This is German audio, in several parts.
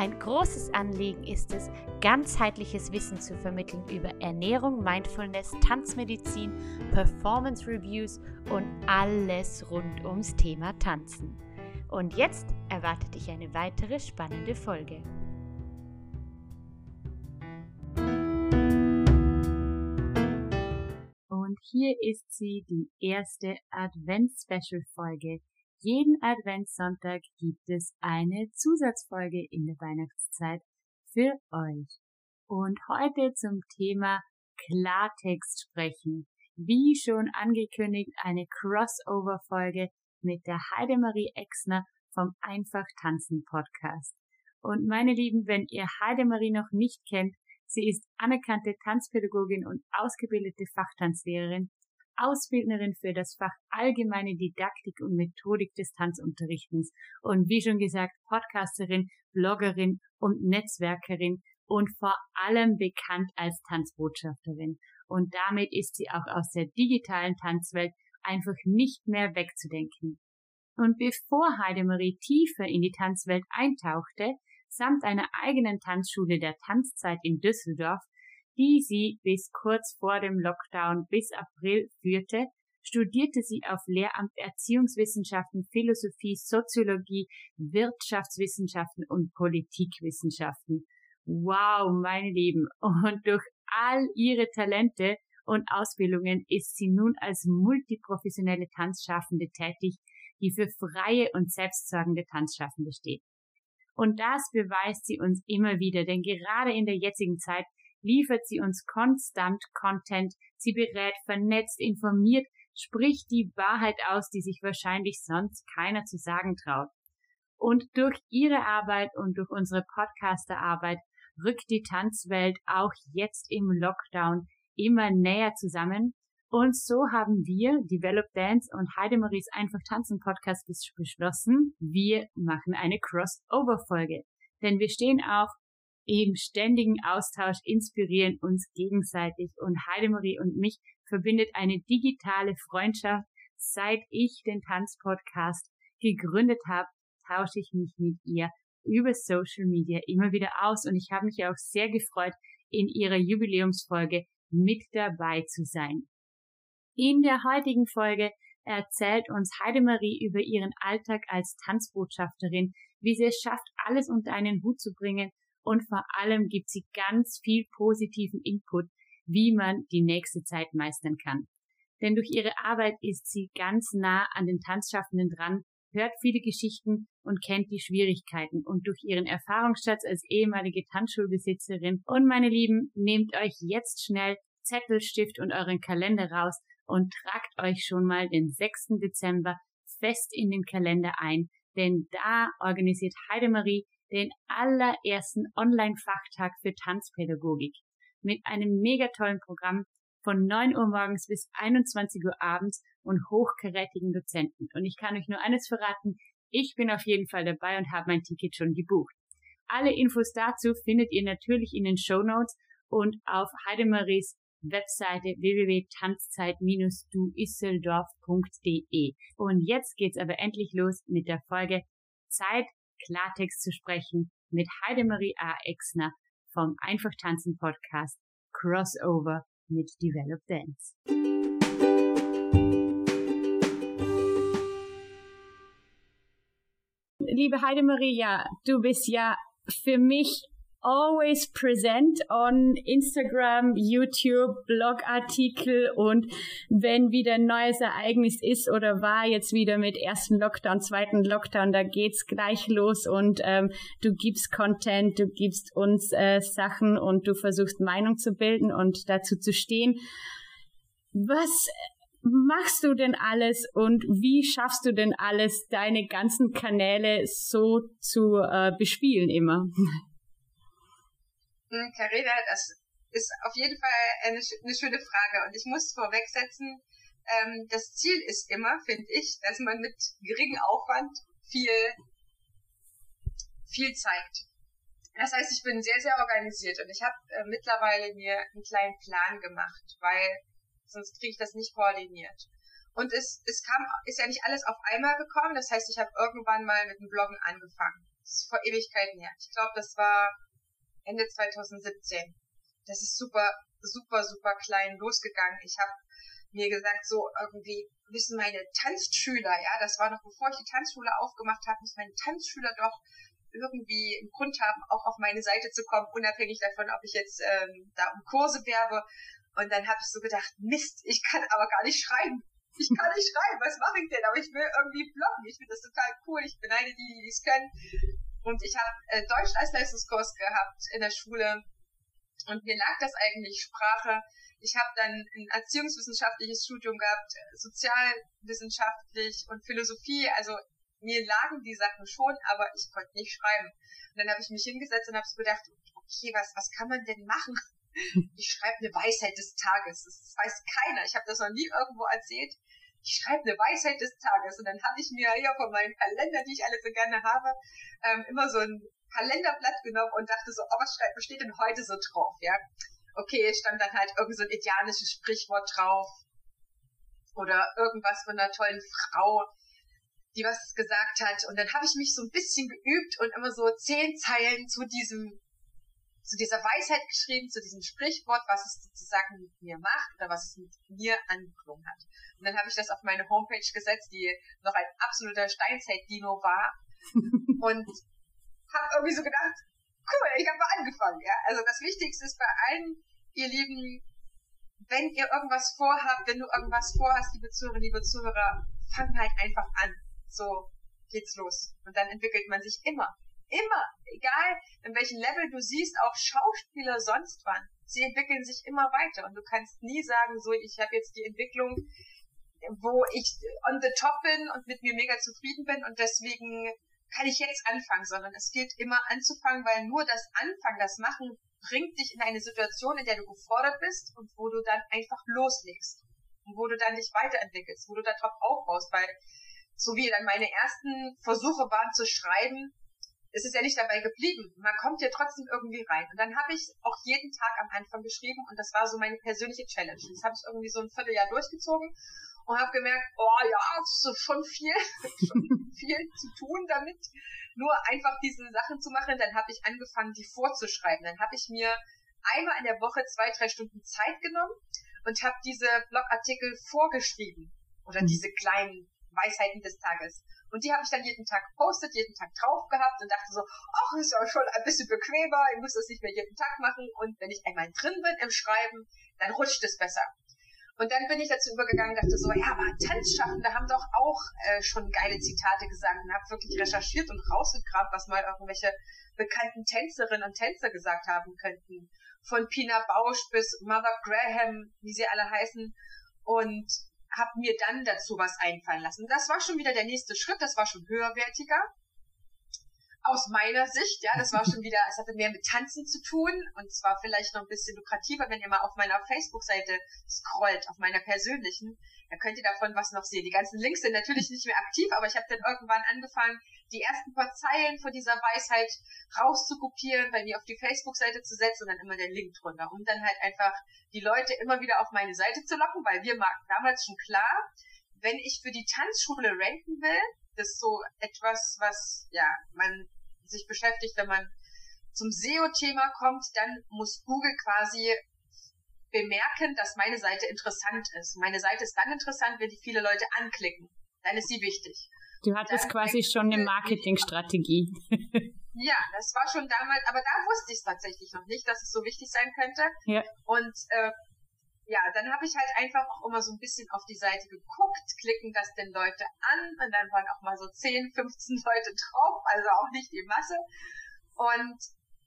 Ein großes Anliegen ist es, ganzheitliches Wissen zu vermitteln über Ernährung, Mindfulness, Tanzmedizin, Performance Reviews und alles rund ums Thema Tanzen. Und jetzt erwartet dich eine weitere spannende Folge. Und hier ist sie, die erste Advents-Special-Folge. Jeden Adventssonntag gibt es eine Zusatzfolge in der Weihnachtszeit für euch. Und heute zum Thema Klartext sprechen. Wie schon angekündigt, eine Crossover-Folge mit der Heidemarie Exner vom Einfach Tanzen Podcast. Und meine Lieben, wenn ihr Heidemarie noch nicht kennt, sie ist anerkannte Tanzpädagogin und ausgebildete Fachtanzlehrerin, Ausbildnerin für das Fach Allgemeine Didaktik und Methodik des Tanzunterrichtens und wie schon gesagt, Podcasterin, Bloggerin und Netzwerkerin und vor allem bekannt als Tanzbotschafterin. Und damit ist sie auch aus der digitalen Tanzwelt einfach nicht mehr wegzudenken. Und bevor Heidemarie tiefer in die Tanzwelt eintauchte, samt einer eigenen Tanzschule der Tanzzeit in Düsseldorf, die sie bis kurz vor dem Lockdown bis April führte, studierte sie auf Lehramt Erziehungswissenschaften, Philosophie, Soziologie, Wirtschaftswissenschaften und Politikwissenschaften. Wow, meine Lieben. Und durch all ihre Talente und Ausbildungen ist sie nun als multiprofessionelle Tanzschaffende tätig, die für freie und selbstsorgende Tanzschaffende steht. Und das beweist sie uns immer wieder, denn gerade in der jetzigen Zeit liefert sie uns konstant Content, sie berät, vernetzt, informiert, spricht die Wahrheit aus, die sich wahrscheinlich sonst keiner zu sagen traut. Und durch ihre Arbeit und durch unsere Podcasterarbeit rückt die Tanzwelt auch jetzt im Lockdown immer näher zusammen. Und so haben wir, Develop Dance und Heidemaries Einfach Tanzen Podcast beschlossen, wir machen eine Crossover-Folge. Denn wir stehen auch im ständigen Austausch, inspirieren uns gegenseitig und Heidemarie und mich verbindet eine digitale Freundschaft. Seit ich den Tanzpodcast gegründet habe, tausche ich mich mit ihr über Social Media immer wieder aus und ich habe mich auch sehr gefreut, in ihrer Jubiläumsfolge mit dabei zu sein. In der heutigen Folge erzählt uns Heidemarie über ihren Alltag als Tanzbotschafterin, wie sie es schafft, alles unter einen Hut zu bringen und vor allem gibt sie ganz viel positiven Input, wie man die nächste Zeit meistern kann. Denn durch ihre Arbeit ist sie ganz nah an den Tanzschaffenden dran, hört viele Geschichten und kennt die Schwierigkeiten. Und durch ihren Erfahrungsschatz als ehemalige Tanzschulbesitzerin und meine Lieben, nehmt euch jetzt schnell Zettel, Stift und euren Kalender raus und tragt euch schon mal den 6. Dezember fest in den Kalender ein, denn da organisiert Heidemarie den allerersten Online-Fachtag für Tanzpädagogik mit einem mega tollen Programm von 9 Uhr morgens bis 21 Uhr abends und hochkarätigen Dozenten. Und ich kann euch nur eines verraten, ich bin auf jeden Fall dabei und habe mein Ticket schon gebucht. Alle Infos dazu findet ihr natürlich in den Show Notes und auf Heidemaries Webseite www.tanzzeit-duisseldorf.de. Und jetzt geht's aber endlich los mit der Folge Zeit, Klartext zu sprechen mit Heidemarie A. Exner vom Einfach Tanzen Podcast Crossover mit Develop Dance. Liebe Heidemarie, ja, du bist ja für mich always present on Instagram, YouTube, Blogartikel und wenn wieder ein neues Ereignis ist oder war jetzt wieder mit ersten Lockdown, zweiten Lockdown, da geht's gleich los und ähm, du gibst Content, du gibst uns äh, Sachen und du versuchst Meinung zu bilden und dazu zu stehen. Was machst du denn alles und wie schaffst du denn alles, deine ganzen Kanäle so zu äh, bespielen immer? Carina, hm, das ist auf jeden Fall eine, eine schöne Frage und ich muss vorwegsetzen, ähm, das Ziel ist immer, finde ich, dass man mit geringem Aufwand viel, viel zeigt. Das heißt, ich bin sehr, sehr organisiert und ich habe äh, mittlerweile mir einen kleinen Plan gemacht, weil sonst kriege ich das nicht koordiniert. Und es, es kam, ist ja nicht alles auf einmal gekommen. Das heißt, ich habe irgendwann mal mit dem Bloggen angefangen. Das ist vor Ewigkeiten her. Ich glaube, das war Ende 2017. Das ist super, super, super klein losgegangen. Ich habe mir gesagt, so irgendwie wissen meine Tanzschüler, ja, das war noch bevor ich die Tanzschule aufgemacht habe, müssen meine Tanzschüler doch irgendwie einen Grund haben, auch auf meine Seite zu kommen, unabhängig davon, ob ich jetzt ähm, da um Kurse werbe. Und dann habe ich so gedacht, Mist, ich kann aber gar nicht schreiben. Ich kann nicht schreiben, was mache ich denn? Aber ich will irgendwie bloggen. Ich finde das total cool. Ich beneide die, die es können. Und ich habe äh, Deutsch als Leistungskurs gehabt in der Schule. Und mir lag das eigentlich Sprache. Ich habe dann ein erziehungswissenschaftliches Studium gehabt, sozialwissenschaftlich und Philosophie. Also mir lagen die Sachen schon, aber ich konnte nicht schreiben. Und dann habe ich mich hingesetzt und habe so gedacht, okay, was, was kann man denn machen? Ich schreibe eine Weisheit des Tages. Das weiß keiner. Ich habe das noch nie irgendwo erzählt. Ich schreibe eine Weisheit des Tages. Und dann habe ich mir hier von meinen Kalendern, die ich alle so gerne habe, ähm, immer so ein Kalenderblatt genommen und dachte so, oh, was, steht denn heute so drauf? Ja, okay, stand dann halt irgend so ein idealisches Sprichwort drauf oder irgendwas von einer tollen Frau, die was gesagt hat. Und dann habe ich mich so ein bisschen geübt und immer so zehn Zeilen zu diesem, zu dieser Weisheit geschrieben, zu diesem Sprichwort, was es sozusagen mit mir macht oder was es mit mir angeklungen hat. Und dann habe ich das auf meine Homepage gesetzt, die noch ein absoluter Steinzeit-Dino war. und habe irgendwie so gedacht, cool, ich habe mal angefangen. Ja? Also das Wichtigste ist bei allen, ihr Lieben, wenn ihr irgendwas vorhabt, wenn du irgendwas vorhast, liebe Zuhörerinnen, liebe Zuhörer, fang halt einfach an so geht's los. Und dann entwickelt man sich immer. Immer. Egal, in welchem Level du siehst, auch Schauspieler sonst wann. Sie entwickeln sich immer weiter. Und du kannst nie sagen, so, ich habe jetzt die Entwicklung, wo ich on the top bin und mit mir mega zufrieden bin und deswegen kann ich jetzt anfangen, sondern es gilt immer anzufangen, weil nur das Anfangen, das Machen bringt dich in eine Situation, in der du gefordert bist und wo du dann einfach loslegst und wo du dann dich weiterentwickelst, wo du da drauf aufbaust, weil so wie dann meine ersten Versuche waren zu schreiben, ist es ja nicht dabei geblieben. Man kommt ja trotzdem irgendwie rein. Und dann habe ich auch jeden Tag am Anfang geschrieben und das war so meine persönliche Challenge. Das habe ich irgendwie so ein Vierteljahr durchgezogen und habe gemerkt, oh ja, es ist schon viel, schon viel zu tun damit. Nur einfach diese Sachen zu machen, dann habe ich angefangen, die vorzuschreiben. Dann habe ich mir einmal in der Woche zwei, drei Stunden Zeit genommen und habe diese Blogartikel vorgeschrieben oder mhm. diese kleinen Weisheiten des Tages. Und die habe ich dann jeden Tag gepostet, jeden Tag drauf gehabt und dachte so, ach, ist ja schon ein bisschen bequemer, ich muss das nicht mehr jeden Tag machen. Und wenn ich einmal drin bin im Schreiben, dann rutscht es besser. Und dann bin ich dazu übergegangen dachte so, ja, aber Tanzschaffende haben doch auch äh, schon geile Zitate gesagt und habe wirklich recherchiert und rausgekramt, was mal irgendwelche bekannten Tänzerinnen und Tänzer gesagt haben könnten. Von Pina Bausch bis Mother Graham, wie sie alle heißen. Und habe mir dann dazu was einfallen lassen. Das war schon wieder der nächste Schritt, das war schon höherwertiger. Aus meiner Sicht, ja, das war schon wieder, es hatte mehr mit Tanzen zu tun und zwar vielleicht noch ein bisschen lukrativer, wenn ihr mal auf meiner Facebook-Seite scrollt, auf meiner persönlichen, da könnt ihr davon was noch sehen. Die ganzen Links sind natürlich nicht mehr aktiv, aber ich habe dann irgendwann angefangen, die ersten paar Zeilen von dieser Weisheit rauszukopieren, bei mir auf die Facebook-Seite zu setzen und dann immer den Link drunter, um dann halt einfach die Leute immer wieder auf meine Seite zu locken, weil wir war damals schon klar, wenn ich für die Tanzschule ranken will, das ist so etwas, was, ja, man sich beschäftigt, wenn man zum SEO-Thema kommt, dann muss Google quasi bemerken, dass meine Seite interessant ist. Meine Seite ist dann interessant, wenn die viele Leute anklicken. Dann ist sie wichtig. Du hattest quasi schon eine Marketingstrategie. ja, das war schon damals, aber da wusste ich es tatsächlich noch nicht, dass es so wichtig sein könnte. Ja. Und äh, ja, dann habe ich halt einfach auch immer so ein bisschen auf die Seite geguckt, klicken das denn Leute an und dann waren auch mal so 10, 15 Leute drauf, also auch nicht die Masse. Und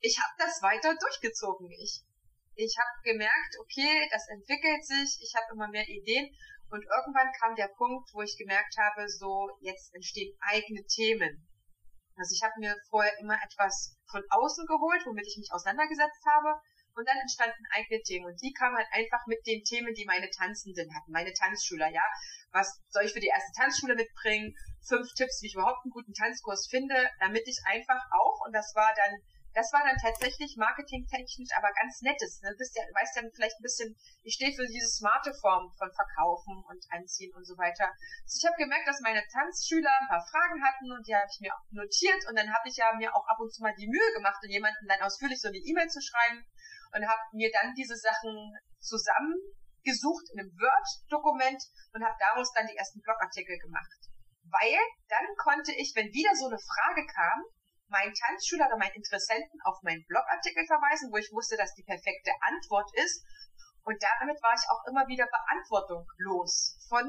ich habe das weiter durchgezogen. Ich, ich habe gemerkt, okay, das entwickelt sich, ich habe immer mehr Ideen und irgendwann kam der Punkt, wo ich gemerkt habe, so jetzt entstehen eigene Themen. Also ich habe mir vorher immer etwas von außen geholt, womit ich mich auseinandergesetzt habe. und dann entstanden eigene Themen und die kamen halt einfach mit den Themen, die meine Tanzenden hatten, meine Tanzschüler, ja. Was soll ich für die erste Tanzschule mitbringen? Fünf Tipps, wie ich überhaupt einen guten Tanzkurs finde, damit ich einfach auch, und das war dann das war dann tatsächlich marketingtechnisch aber ganz nettes. Ne? Du bist ja, weißt ja vielleicht ein bisschen, ich stehe für diese smarte Form von Verkaufen und Anziehen und so weiter. Also ich habe gemerkt, dass meine Tanzschüler ein paar Fragen hatten und die habe ich mir auch notiert und dann habe ich ja mir auch ab und zu mal die Mühe gemacht, jemanden dann ausführlich so eine E-Mail zu schreiben und habe mir dann diese Sachen zusammengesucht in einem Word-Dokument und habe daraus dann die ersten Blogartikel gemacht. Weil dann konnte ich, wenn wieder so eine Frage kam, meinen Tanzschüler oder meinen Interessenten auf meinen Blogartikel verweisen, wo ich wusste, dass die perfekte Antwort ist. Und damit war ich auch immer wieder Beantwortung los von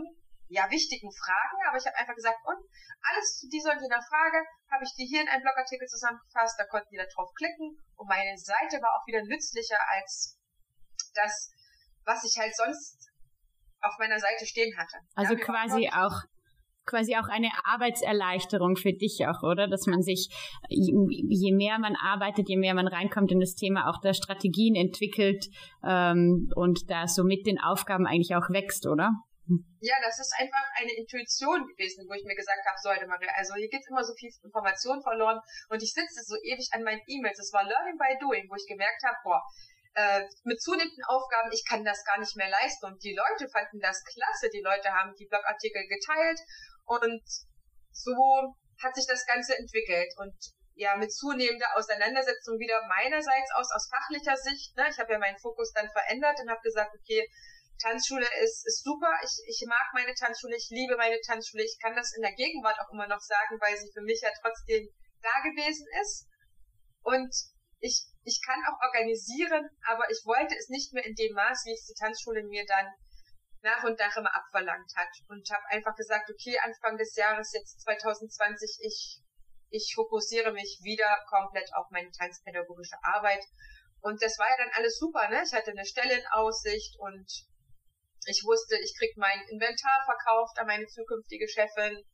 ja wichtigen Fragen, aber ich habe einfach gesagt, und alles zu dieser und jener Frage habe ich die hier in einem Blogartikel zusammengefasst, da konnten die da drauf klicken und meine Seite war auch wieder nützlicher als das, was ich halt sonst auf meiner Seite stehen hatte. Also ja, quasi auch quasi auch eine Arbeitserleichterung für dich auch, oder? Dass man sich, je mehr man arbeitet, je mehr man reinkommt in das Thema, auch da Strategien entwickelt ähm, und da so mit den Aufgaben eigentlich auch wächst, oder? Ja, das ist einfach eine Intuition gewesen, wo ich mir gesagt habe, so heute Maria, also hier geht immer so viel Information verloren und ich sitze so ewig an meinen E-Mails. Es war Learning by Doing, wo ich gemerkt habe, boah, äh, mit zunehmenden Aufgaben, ich kann das gar nicht mehr leisten. Und die Leute fanden das klasse. Die Leute haben die Blogartikel geteilt und so hat sich das Ganze entwickelt. Und ja, mit zunehmender Auseinandersetzung wieder meinerseits aus, aus fachlicher Sicht. Ne? Ich habe ja meinen Fokus dann verändert und habe gesagt, okay, Tanzschule ist, ist super. Ich, ich mag meine Tanzschule, ich liebe meine Tanzschule. Ich kann das in der Gegenwart auch immer noch sagen, weil sie für mich ja trotzdem da gewesen ist. Und ich, ich kann auch organisieren, aber ich wollte es nicht mehr in dem Maß, wie es die Tanzschule mir dann nach und nach immer abverlangt hat. Und habe einfach gesagt, okay, Anfang des Jahres, jetzt 2020, ich, ich fokussiere mich wieder komplett auf meine tanzpädagogische Arbeit. Und das war ja dann alles super, ne? Ich hatte eine Stelle in Aussicht und ich wusste, ich krieg mein Inventar verkauft an meine zukünftige Chefin.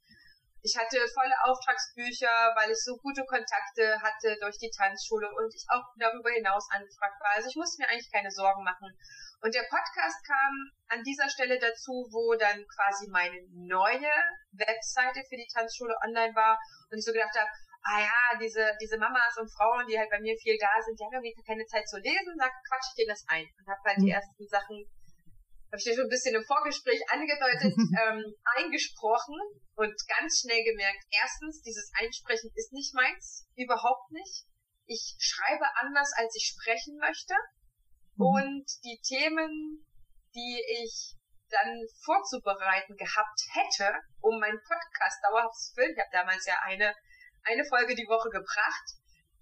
Ich hatte volle Auftragsbücher, weil ich so gute Kontakte hatte durch die Tanzschule und ich auch darüber hinaus angefragt war. Also ich musste mir eigentlich keine Sorgen machen. Und der Podcast kam an dieser Stelle dazu, wo dann quasi meine neue Webseite für die Tanzschule online war und ich so gedacht habe, ah ja, diese, diese Mamas und Frauen, die halt bei mir viel da sind, die haben irgendwie keine Zeit zu lesen, da quatsch ich denen das ein und habe halt die mhm. ersten Sachen, habe ich dir schon ein bisschen im Vorgespräch angedeutet, ähm, eingesprochen und ganz schnell gemerkt, erstens, dieses Einsprechen ist nicht meins, überhaupt nicht. Ich schreibe anders, als ich sprechen möchte. Mhm. Und die Themen, die ich dann vorzubereiten gehabt hätte, um meinen Podcast dauerhaft zu füllen, ich habe damals ja eine, eine Folge die Woche gebracht,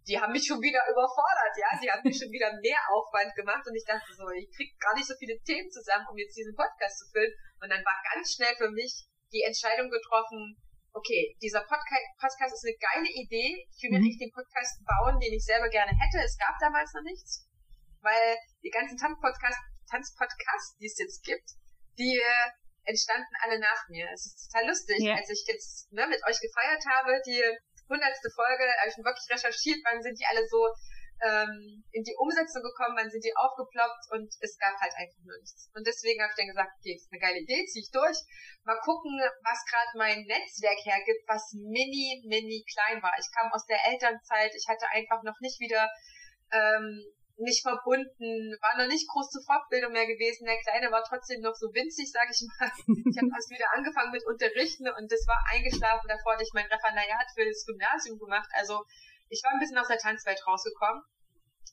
die haben mich schon wieder überfordert, ja, die haben mir schon wieder mehr Aufwand gemacht und ich dachte so, ich krieg gar nicht so viele Themen zusammen, um jetzt diesen Podcast zu füllen. Und dann war ganz schnell für mich die Entscheidung getroffen, okay, dieser Podcast ist eine geile Idee, ich will mir mhm. nicht den Podcast bauen, den ich selber gerne hätte. Es gab damals noch nichts weil die ganzen Tanzpodcasts, Tanzpodcasts, die es jetzt gibt, die äh, entstanden alle nach mir. Es ist total lustig, yeah. als ich jetzt ne, mit euch gefeiert habe, die hundertste Folge, habe ich wirklich recherchiert, wann sind die alle so ähm, in die Umsetzung gekommen, wann sind die aufgeploppt und es gab halt einfach nur nichts. Und deswegen habe ich dann gesagt, okay, ist eine geile Idee, ziehe ich durch. Mal gucken, was gerade mein Netzwerk hergibt, was mini, mini klein war. Ich kam aus der Elternzeit, ich hatte einfach noch nicht wieder ähm, nicht verbunden, war noch nicht groß zur Fortbildung mehr gewesen. Der Kleine war trotzdem noch so winzig, sag ich mal. Ich habe erst wieder angefangen mit Unterrichten und das war eingeschlafen. Davor hatte ich mein Referendariat für das Gymnasium gemacht. Also ich war ein bisschen aus der Tanzwelt rausgekommen.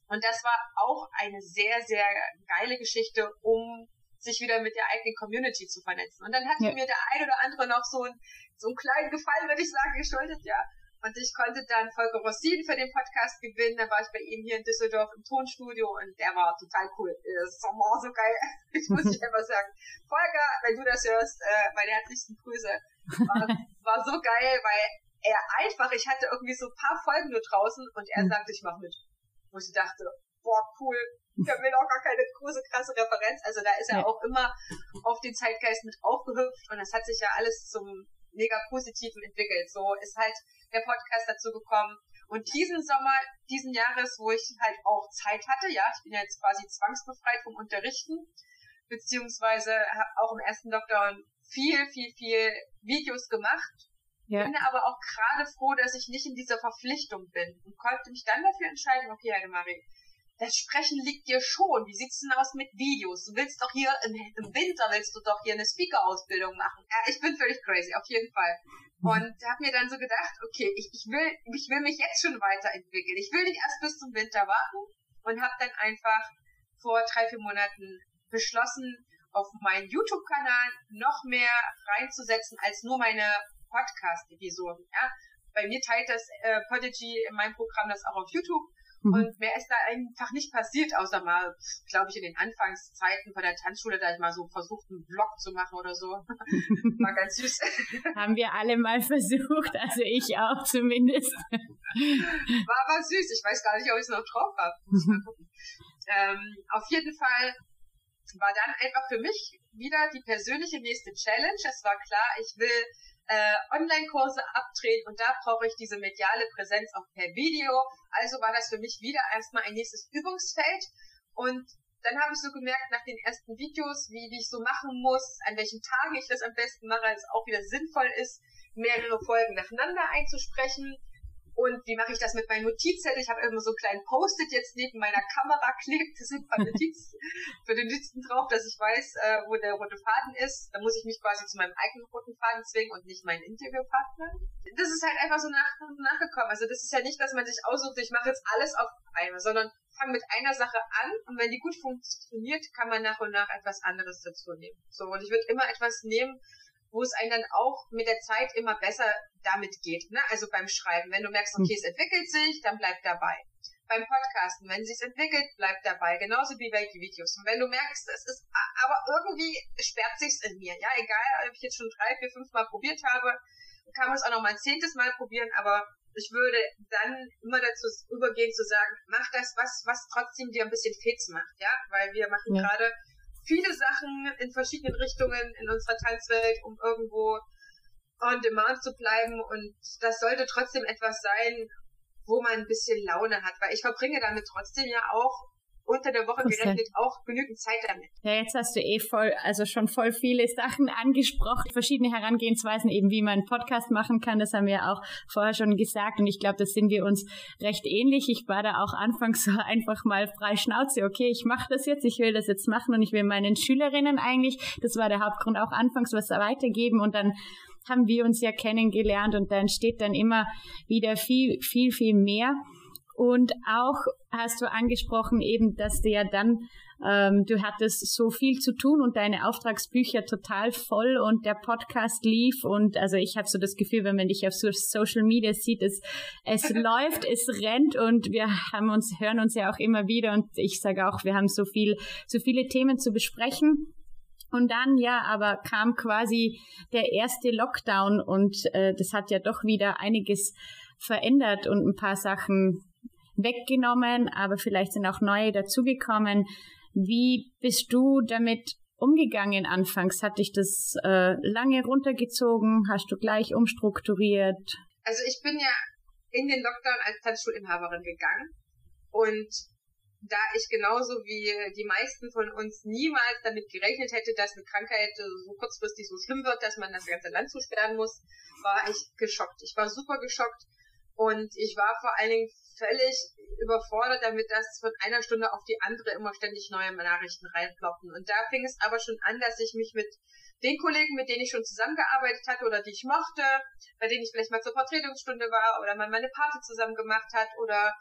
Und das war auch eine sehr, sehr geile Geschichte, um sich wieder mit der eigenen Community zu vernetzen. Und dann hat ja. mir der ein oder andere noch so, ein, so einen kleinen Gefallen, würde ich sagen, geschuldet, ja. Und ich konnte dann Volker Rossin für den Podcast gewinnen. Dann war ich bei ihm hier in Düsseldorf im Tonstudio und der war total cool. Das war so geil. Ich muss dich einfach sagen. Volker, wenn du das hörst, äh, meine herzlichsten Grüße. War, war so geil, weil er einfach, ich hatte irgendwie so ein paar Folgen nur draußen und er mhm. sagte, ich mach mit. Wo ich dachte, boah, cool. Ich habe mir auch gar keine große, krasse Referenz. Also da ist er auch immer auf den Zeitgeist mit aufgehüpft und das hat sich ja alles zum mega Positiven entwickelt. So ist halt der Podcast dazu gekommen. Und diesen Sommer, diesen Jahres, wo ich halt auch Zeit hatte, ja, ich bin ja jetzt quasi zwangsbefreit vom Unterrichten, beziehungsweise habe auch im ersten Lockdown viel, viel, viel Videos gemacht. Ja. Bin aber auch gerade froh, dass ich nicht in dieser Verpflichtung bin und konnte mich dann dafür entscheiden, okay, Heidemarie, das Sprechen liegt dir schon. Wie sieht's denn aus mit Videos? Du willst doch hier im, im Winter willst du doch hier eine Speaker-Ausbildung machen. Ja, ich bin völlig crazy, auf jeden Fall. Mhm. Und habe mir dann so gedacht, okay, ich, ich will, ich will mich jetzt schon weiterentwickeln. Ich will nicht erst bis zum Winter warten und habe dann einfach vor drei, vier Monaten beschlossen, auf meinen YouTube-Kanal noch mehr reinzusetzen als nur meine Podcast-Episoden. Ja? Bei mir teilt das äh, Podigy in meinem Programm das auch auf YouTube Mhm. Und mehr ist da einfach nicht passiert, außer mal, glaube ich, in den Anfangszeiten von der Tanzschule, da ich mal so versucht, einen Vlog zu machen oder so. War ganz süß. Haben wir alle mal versucht, also ich auch zumindest. War aber süß. Ich weiß gar nicht, ob ich es noch drauf habe. ähm, auf jeden Fall war dann einfach für mich wieder die persönliche nächste Challenge. Es war klar, ich will äh, Online-Kurse abdrehen und da brauche ich diese mediale Präsenz auch per Video. Also war das für mich wieder erstmal ein nächstes Übungsfeld und dann habe ich so gemerkt nach den ersten Videos, wie, wie ich so machen muss, an welchen Tagen ich das am besten mache, es auch wieder sinnvoll ist, mehrere Folgen nacheinander einzusprechen und wie mache ich das mit meinem Notizzettel? Ich habe immer so einen kleinen Post-it jetzt neben meiner Kamera klebt. Das sind paar Notizen für den Notizen drauf, dass ich weiß, äh, wo der rote Faden ist. Da muss ich mich quasi zu meinem eigenen roten Faden zwingen und nicht meinen Interviewpartner. Das ist halt einfach so nach, nachgekommen. Also das ist ja nicht, dass man sich aussucht, ich mache jetzt alles auf einmal, sondern fang mit einer Sache an und wenn die gut funktioniert, kann man nach und nach etwas anderes dazu nehmen. So, und ich würde immer etwas nehmen, wo es einem dann auch mit der Zeit immer besser damit geht. Ne? Also beim Schreiben, wenn du merkst, okay, es entwickelt sich, dann bleib dabei. Beim Podcasten, wenn es sich entwickelt, bleib dabei. Genauso wie bei den Videos. Und wenn du merkst, es ist, aber irgendwie sperrt sich's in mir. Ja, egal, ob ich jetzt schon drei, vier, fünf Mal probiert habe, kann man es auch noch mal ein zehntes Mal probieren, aber ich würde dann immer dazu übergehen zu sagen, mach das, was, was trotzdem dir ein bisschen fix macht, ja, weil wir machen ja. gerade viele Sachen in verschiedenen Richtungen in unserer Tanzwelt, um irgendwo on demand zu bleiben. Und das sollte trotzdem etwas sein, wo man ein bisschen Laune hat, weil ich verbringe damit trotzdem ja auch unter der Woche gerechnet auch genügend Zeit damit. Ja, jetzt hast du eh voll, also schon voll viele Sachen angesprochen, verschiedene Herangehensweisen eben, wie man einen Podcast machen kann. Das haben wir auch vorher schon gesagt und ich glaube, das sind wir uns recht ähnlich. Ich war da auch anfangs so einfach mal frei Schnauze. Okay, ich mache das jetzt, ich will das jetzt machen und ich will meinen Schülerinnen eigentlich, das war der Hauptgrund, auch anfangs was weitergeben und dann haben wir uns ja kennengelernt und da entsteht dann immer wieder viel, viel, viel mehr. Und auch hast du angesprochen eben, dass du ja dann, ähm, du hattest so viel zu tun und deine Auftragsbücher total voll und der Podcast lief und also ich habe so das Gefühl, wenn man dich auf Social Media sieht, es, es läuft, es rennt und wir haben uns, hören uns ja auch immer wieder und ich sage auch, wir haben so viel, so viele Themen zu besprechen. Und dann, ja, aber kam quasi der erste Lockdown und äh, das hat ja doch wieder einiges verändert und ein paar Sachen weggenommen, aber vielleicht sind auch neue dazugekommen. Wie bist du damit umgegangen anfangs? Hat dich das äh, lange runtergezogen? Hast du gleich umstrukturiert? Also ich bin ja in den Lockdown als Tanzschulinhaberin gegangen und da ich genauso wie die meisten von uns niemals damit gerechnet hätte, dass eine Krankheit so kurzfristig so schlimm wird, dass man das ganze Land zusperren muss, war ich geschockt. Ich war super geschockt und ich war vor allen Dingen völlig überfordert damit, dass von einer Stunde auf die andere immer ständig neue Nachrichten reinploppen. Und da fing es aber schon an, dass ich mich mit den Kollegen, mit denen ich schon zusammengearbeitet hatte oder die ich mochte, bei denen ich vielleicht mal zur Vertretungsstunde war oder mal meine Party zusammen gemacht hat oder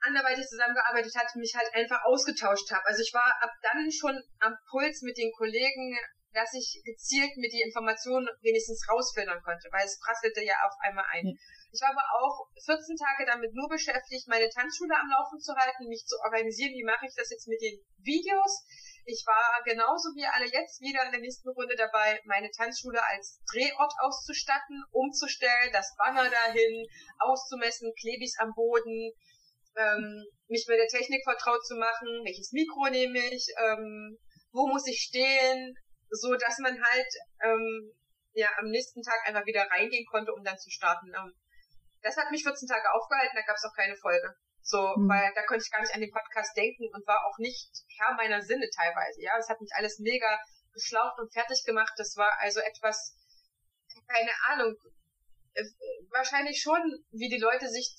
anderweitig zusammengearbeitet hat, mich halt einfach ausgetauscht habe. Also ich war ab dann schon am Puls mit den Kollegen, dass ich gezielt mir die Informationen wenigstens rausfiltern konnte, weil es prasselte ja auf einmal ein. Ich aber auch 14 Tage damit nur beschäftigt, meine Tanzschule am Laufen zu halten, mich zu organisieren, wie mache ich das jetzt mit den Videos. Ich war genauso wie alle jetzt wieder in der nächsten Runde dabei, meine Tanzschule als Drehort auszustatten, umzustellen, das Banner dahin, auszumessen, Klebis am Boden, ähm, mich mit der Technik vertraut zu machen, welches Mikro nehme ich, ähm, wo muss ich stehen, so dass man halt ähm, ja am nächsten Tag einfach wieder reingehen konnte, um dann zu starten. Ähm, das hat mich 14 Tage aufgehalten, da gab es auch keine Folge. So, mhm. weil da konnte ich gar nicht an den Podcast denken und war auch nicht Herr meiner Sinne teilweise. Ja, das hat mich alles mega geschlaucht und fertig gemacht. Das war also etwas, keine Ahnung, äh, wahrscheinlich schon, wie die Leute sich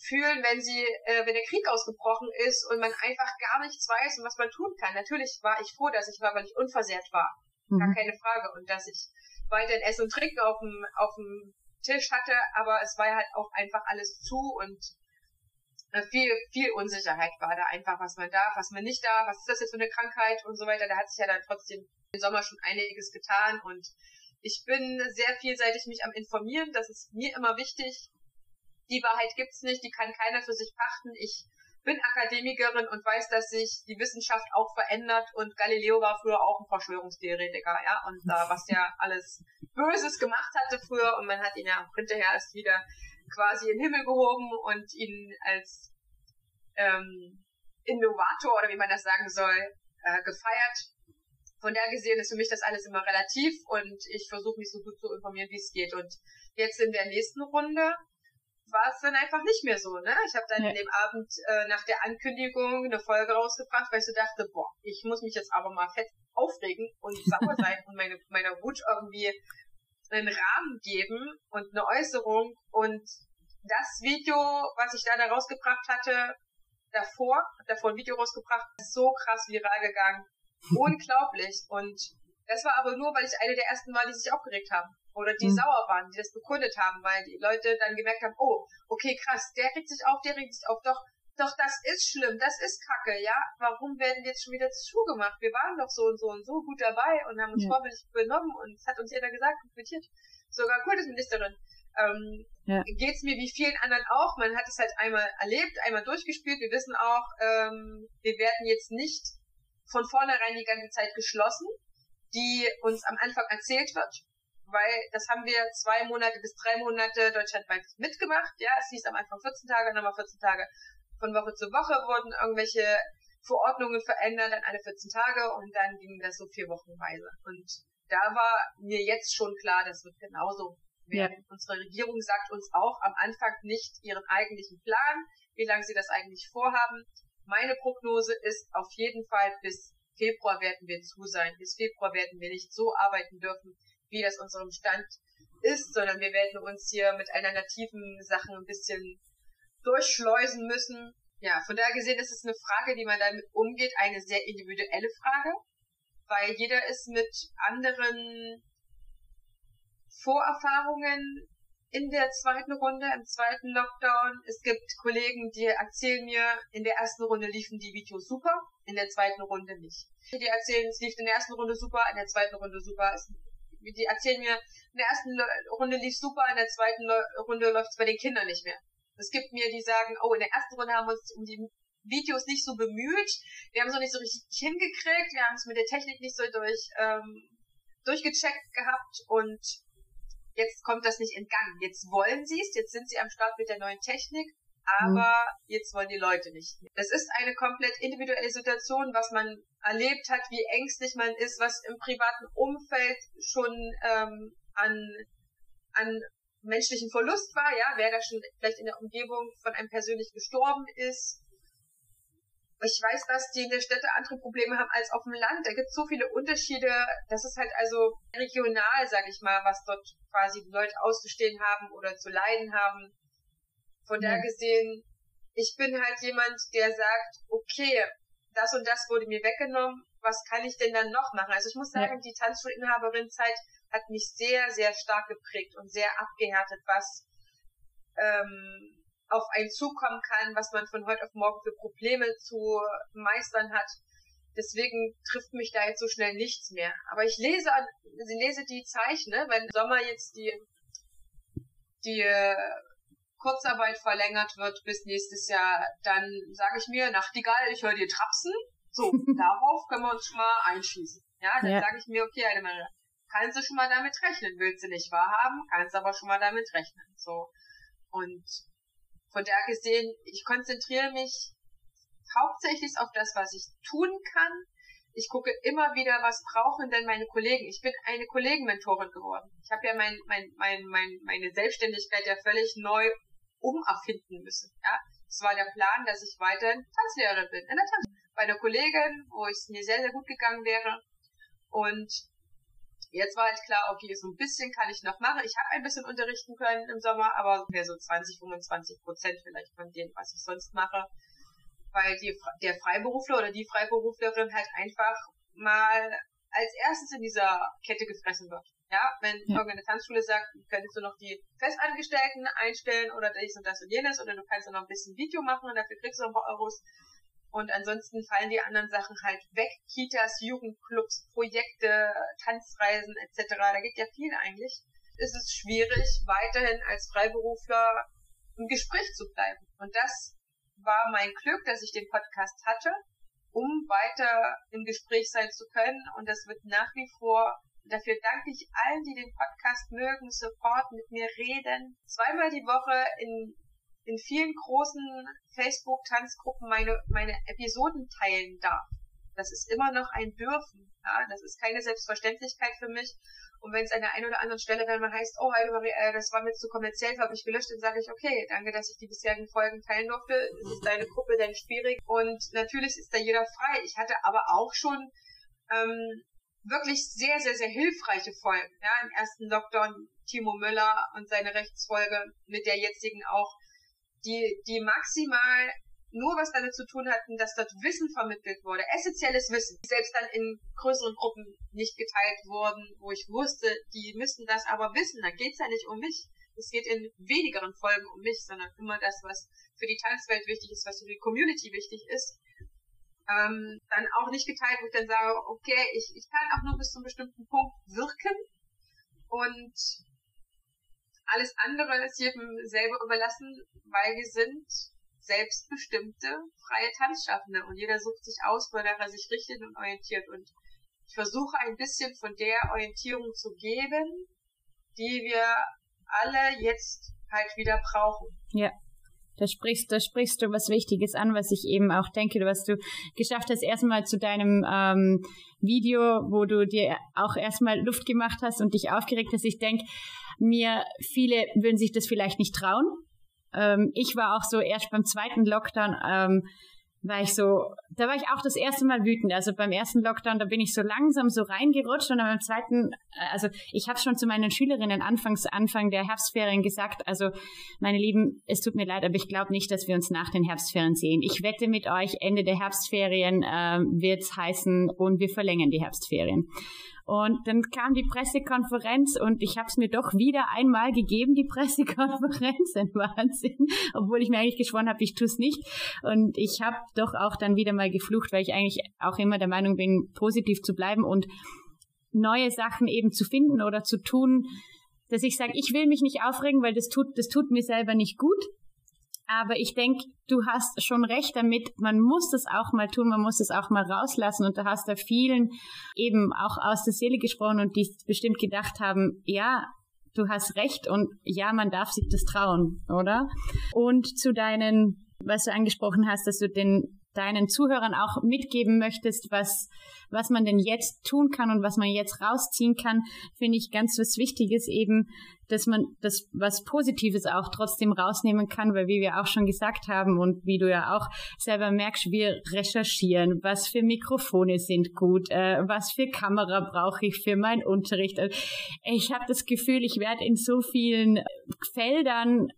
fühlen, wenn sie, äh, wenn der Krieg ausgebrochen ist und man einfach gar nichts weiß und was man tun kann. Natürlich war ich froh, dass ich war, weil ich unversehrt war. Mhm. Gar keine Frage. Und dass ich weiterhin Essen und Trinken auf dem, auf dem Tisch hatte, aber es war halt auch einfach alles zu und äh, viel, viel Unsicherheit war da einfach, was man darf, was man nicht darf, was ist das jetzt für eine Krankheit und so weiter. Da hat sich ja dann trotzdem im Sommer schon einiges getan und ich bin sehr vielseitig mich am informieren, das ist mir immer wichtig. Die Wahrheit gibt's nicht, die kann keiner für sich pachten. Ich bin Akademikerin und weiß, dass sich die Wissenschaft auch verändert und Galileo war früher auch ein Verschwörungstheoretiker, ja, und da was ja alles Böses gemacht hatte früher und man hat ihn ja hinterher erst wieder quasi in den Himmel gehoben und ihn als ähm, Innovator oder wie man das sagen soll, äh, gefeiert. Von daher gesehen ist für mich das alles immer relativ und ich versuche mich so gut zu informieren, wie es geht. Und jetzt in der nächsten Runde war es dann einfach nicht mehr so. Ne? Ich habe dann ja. in dem Abend äh, nach der Ankündigung eine Folge rausgebracht, weil ich so dachte, boah, ich muss mich jetzt aber mal fett aufregen und sauer sein und meine, meiner Wut irgendwie einen Rahmen geben und eine Äußerung und das Video, was ich da, da rausgebracht hatte, davor, davor ein Video rausgebracht, ist so krass viral gegangen. Unglaublich. Und das war aber nur, weil ich eine der ersten war, die sich aufgeregt haben. Oder die mhm. sauer waren, die das bekundet haben, weil die Leute dann gemerkt haben, oh, okay, krass, der regt sich auf, der regt sich auf, doch, doch, das ist schlimm, das ist kacke, ja? Warum werden wir jetzt schon wieder zugemacht? Wir waren doch so und so und so gut dabei und haben uns ja. vorbildlich benommen und es hat uns jeder gesagt und quittiert. Sogar Kultusministerin. Ähm, ja. Geht's mir wie vielen anderen auch. Man hat es halt einmal erlebt, einmal durchgespielt. Wir wissen auch, ähm, wir werden jetzt nicht von vornherein die ganze Zeit geschlossen, die uns am Anfang erzählt wird, weil das haben wir zwei Monate bis drei Monate deutschlandweit mitgemacht. Ja, es hieß am Anfang 14 Tage, dann mal 14 Tage von Woche zu Woche wurden irgendwelche Verordnungen verändert, dann alle 14 Tage und dann ging das so vier Wochenweise. Und da war mir jetzt schon klar, das wird genauso werden. Ja. Unsere Regierung sagt uns auch am Anfang nicht ihren eigentlichen Plan, wie lange sie das eigentlich vorhaben. Meine Prognose ist auf jeden Fall bis Februar werden wir zu sein. Bis Februar werden wir nicht so arbeiten dürfen, wie das unserem Stand ist, sondern wir werden uns hier mit alternativen Sachen ein bisschen durchschleusen müssen. Ja, von daher gesehen ist es eine Frage, die man damit umgeht, eine sehr individuelle Frage, weil jeder ist mit anderen Vorerfahrungen in der zweiten Runde, im zweiten Lockdown. Es gibt Kollegen, die erzählen mir, in der ersten Runde liefen die Videos super, in der zweiten Runde nicht. Die erzählen, es lief in der ersten Runde super, in der zweiten Runde super. Die erzählen mir, in der ersten Runde lief super, in der zweiten Runde läuft es bei den Kindern nicht mehr. Es gibt mir, die sagen, oh, in der ersten Runde haben wir uns um die Videos nicht so bemüht, wir haben es noch nicht so richtig hingekriegt, wir haben es mit der Technik nicht so durch, ähm, durchgecheckt gehabt und jetzt kommt das nicht in Gang. Jetzt wollen sie es, jetzt sind sie am Start mit der neuen Technik, aber mhm. jetzt wollen die Leute nicht. Das ist eine komplett individuelle Situation, was man erlebt hat, wie ängstlich man ist, was im privaten Umfeld schon ähm, an, an menschlichen Verlust war, ja, wer da schon vielleicht in der Umgebung von einem persönlich gestorben ist. Ich weiß, dass die in der Städte andere Probleme haben als auf dem Land. Da gibt es so viele Unterschiede. Das ist halt also regional, sag ich mal, was dort quasi die Leute auszustehen haben oder zu leiden haben. Von ja. daher gesehen, ich bin halt jemand, der sagt, okay, das und das wurde mir weggenommen, was kann ich denn dann noch machen? Also ich muss sagen, ja. die Tanzschulinhaberin-Zeit hat mich sehr, sehr stark geprägt und sehr abgehärtet, was ähm, auf einen zukommen kann, was man von heute auf morgen für Probleme zu meistern hat. Deswegen trifft mich da jetzt so schnell nichts mehr. Aber ich lese, sie lese die Zeichen, ne? wenn im Sommer jetzt die, die Kurzarbeit verlängert wird bis nächstes Jahr, dann sage ich mir, Nachtigall, ich höre dir trapsen. So, darauf können wir uns schon mal einschießen. Ja, dann ja. sage ich mir, okay, meine, kannst du schon mal damit rechnen. Willst du nicht wahrhaben, kannst aber schon mal damit rechnen. So. Und von daher gesehen, ich konzentriere mich hauptsächlich auf das, was ich tun kann. Ich gucke immer wieder, was brauchen denn meine Kollegen. Ich bin eine Kollegenmentorin geworden. Ich habe ja mein, mein, mein, mein, meine Selbstständigkeit ja völlig neu umerfinden müssen. Ja, es war der Plan, dass ich weiterhin Tanzlehrerin bin in der Tanz bei einer Kollegin, wo es mir sehr sehr gut gegangen wäre und Jetzt war halt klar, okay, so ein bisschen kann ich noch machen. Ich habe ein bisschen unterrichten können im Sommer, aber mehr so 20, 25 Prozent vielleicht von dem, was ich sonst mache. Weil die, der Freiberufler oder die Freiberuflerin halt einfach mal als erstes in dieser Kette gefressen wird. Ja, wenn ja. irgendeine Tanzschule sagt, könntest du noch die Festangestellten einstellen oder dies und das und jenes oder du kannst dann noch ein bisschen Video machen und dafür kriegst du ein paar Euros. Und ansonsten fallen die anderen Sachen halt weg. Kitas, Jugendclubs, Projekte, Tanzreisen etc. Da geht ja viel eigentlich. Es ist schwierig, weiterhin als Freiberufler im Gespräch zu bleiben. Und das war mein Glück, dass ich den Podcast hatte, um weiter im Gespräch sein zu können. Und das wird nach wie vor Dafür danke ich allen, die den Podcast mögen, sofort mit mir reden. Zweimal die Woche in in vielen großen Facebook-Tanzgruppen meine, meine Episoden teilen darf. Das ist immer noch ein Dürfen. Ja? Das ist keine Selbstverständlichkeit für mich. Und wenn es an der einen oder anderen Stelle dann mal heißt, oh, äh, das war mir zu kommerziell, habe ich gelöscht, dann sage ich, okay, danke, dass ich die bisherigen Folgen teilen durfte. Es ist deine Gruppe, dein Schwierig. Und natürlich ist da jeder frei. Ich hatte aber auch schon ähm, wirklich sehr, sehr, sehr hilfreiche Folgen. Ja, im ersten Lockdown Timo Müller und seine Rechtsfolge mit der jetzigen auch die, die maximal nur was damit zu tun hatten, dass dort Wissen vermittelt wurde, essentielles Wissen, selbst dann in größeren Gruppen nicht geteilt wurden, wo ich wusste, die müssen das aber wissen, da geht's ja nicht um mich. Es geht in wenigeren Folgen um mich, sondern immer das, was für die Tanzwelt wichtig ist, was für die Community wichtig ist. Ähm, dann auch nicht geteilt, wo ich dann sage, okay, ich, ich kann auch nur bis zu einem bestimmten Punkt wirken und alles andere ist jedem selber überlassen, weil wir sind selbstbestimmte, freie Tanzschaffende und jeder sucht sich aus, wonach er sich richtet und orientiert. Und ich versuche ein bisschen von der Orientierung zu geben, die wir alle jetzt halt wieder brauchen. Ja. Da sprichst, da sprichst du was Wichtiges an, was ich eben auch denke, was du geschafft hast, erstmal zu deinem ähm, Video, wo du dir auch erstmal Luft gemacht hast und dich aufgeregt hast. Ich denke, mir viele würden sich das vielleicht nicht trauen. Ähm, ich war auch so erst beim zweiten Lockdown, ähm, war ich so, da war ich auch das erste Mal wütend. Also beim ersten Lockdown, da bin ich so langsam so reingerutscht und dann beim zweiten, äh, also ich habe schon zu meinen Schülerinnen anfangs Anfang der Herbstferien gesagt, also meine Lieben, es tut mir leid, aber ich glaube nicht, dass wir uns nach den Herbstferien sehen. Ich wette mit euch, Ende der Herbstferien äh, wird's heißen und wir verlängern die Herbstferien. Und dann kam die Pressekonferenz und ich habe es mir doch wieder einmal gegeben, die Pressekonferenz. Ein Wahnsinn. Obwohl ich mir eigentlich geschworen habe, ich tue es nicht. Und ich habe doch auch dann wieder mal geflucht, weil ich eigentlich auch immer der Meinung bin, positiv zu bleiben und neue Sachen eben zu finden oder zu tun, dass ich sage, ich will mich nicht aufregen, weil das tut, das tut mir selber nicht gut. Aber ich denke, du hast schon recht damit, man muss das auch mal tun, man muss das auch mal rauslassen. Und da hast du vielen eben auch aus der Seele gesprochen und die bestimmt gedacht haben, ja, du hast recht und ja, man darf sich das trauen, oder? Und zu deinen, was du angesprochen hast, dass du den deinen Zuhörern auch mitgeben möchtest, was, was man denn jetzt tun kann und was man jetzt rausziehen kann, finde ich ganz was Wichtiges eben, dass man das was Positives auch trotzdem rausnehmen kann, weil wie wir auch schon gesagt haben und wie du ja auch selber merkst, wir recherchieren, was für Mikrofone sind gut, äh, was für Kamera brauche ich für meinen Unterricht. Also ich habe das Gefühl, ich werde in so vielen Feldern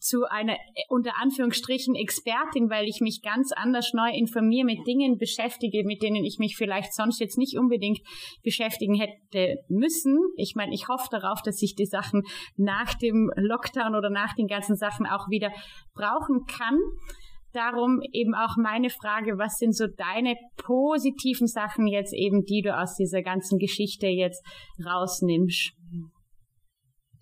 zu einer unter Anführungsstrichen Expertin, weil ich mich ganz anders neu informiere, mit Dingen beschäftige, mit denen ich mich vielleicht sonst jetzt nicht unbedingt beschäftigen hätte müssen. Ich meine, ich hoffe darauf, dass ich die Sachen nach dem Lockdown oder nach den ganzen Sachen auch wieder brauchen kann. Darum eben auch meine Frage, was sind so deine positiven Sachen jetzt eben, die du aus dieser ganzen Geschichte jetzt rausnimmst?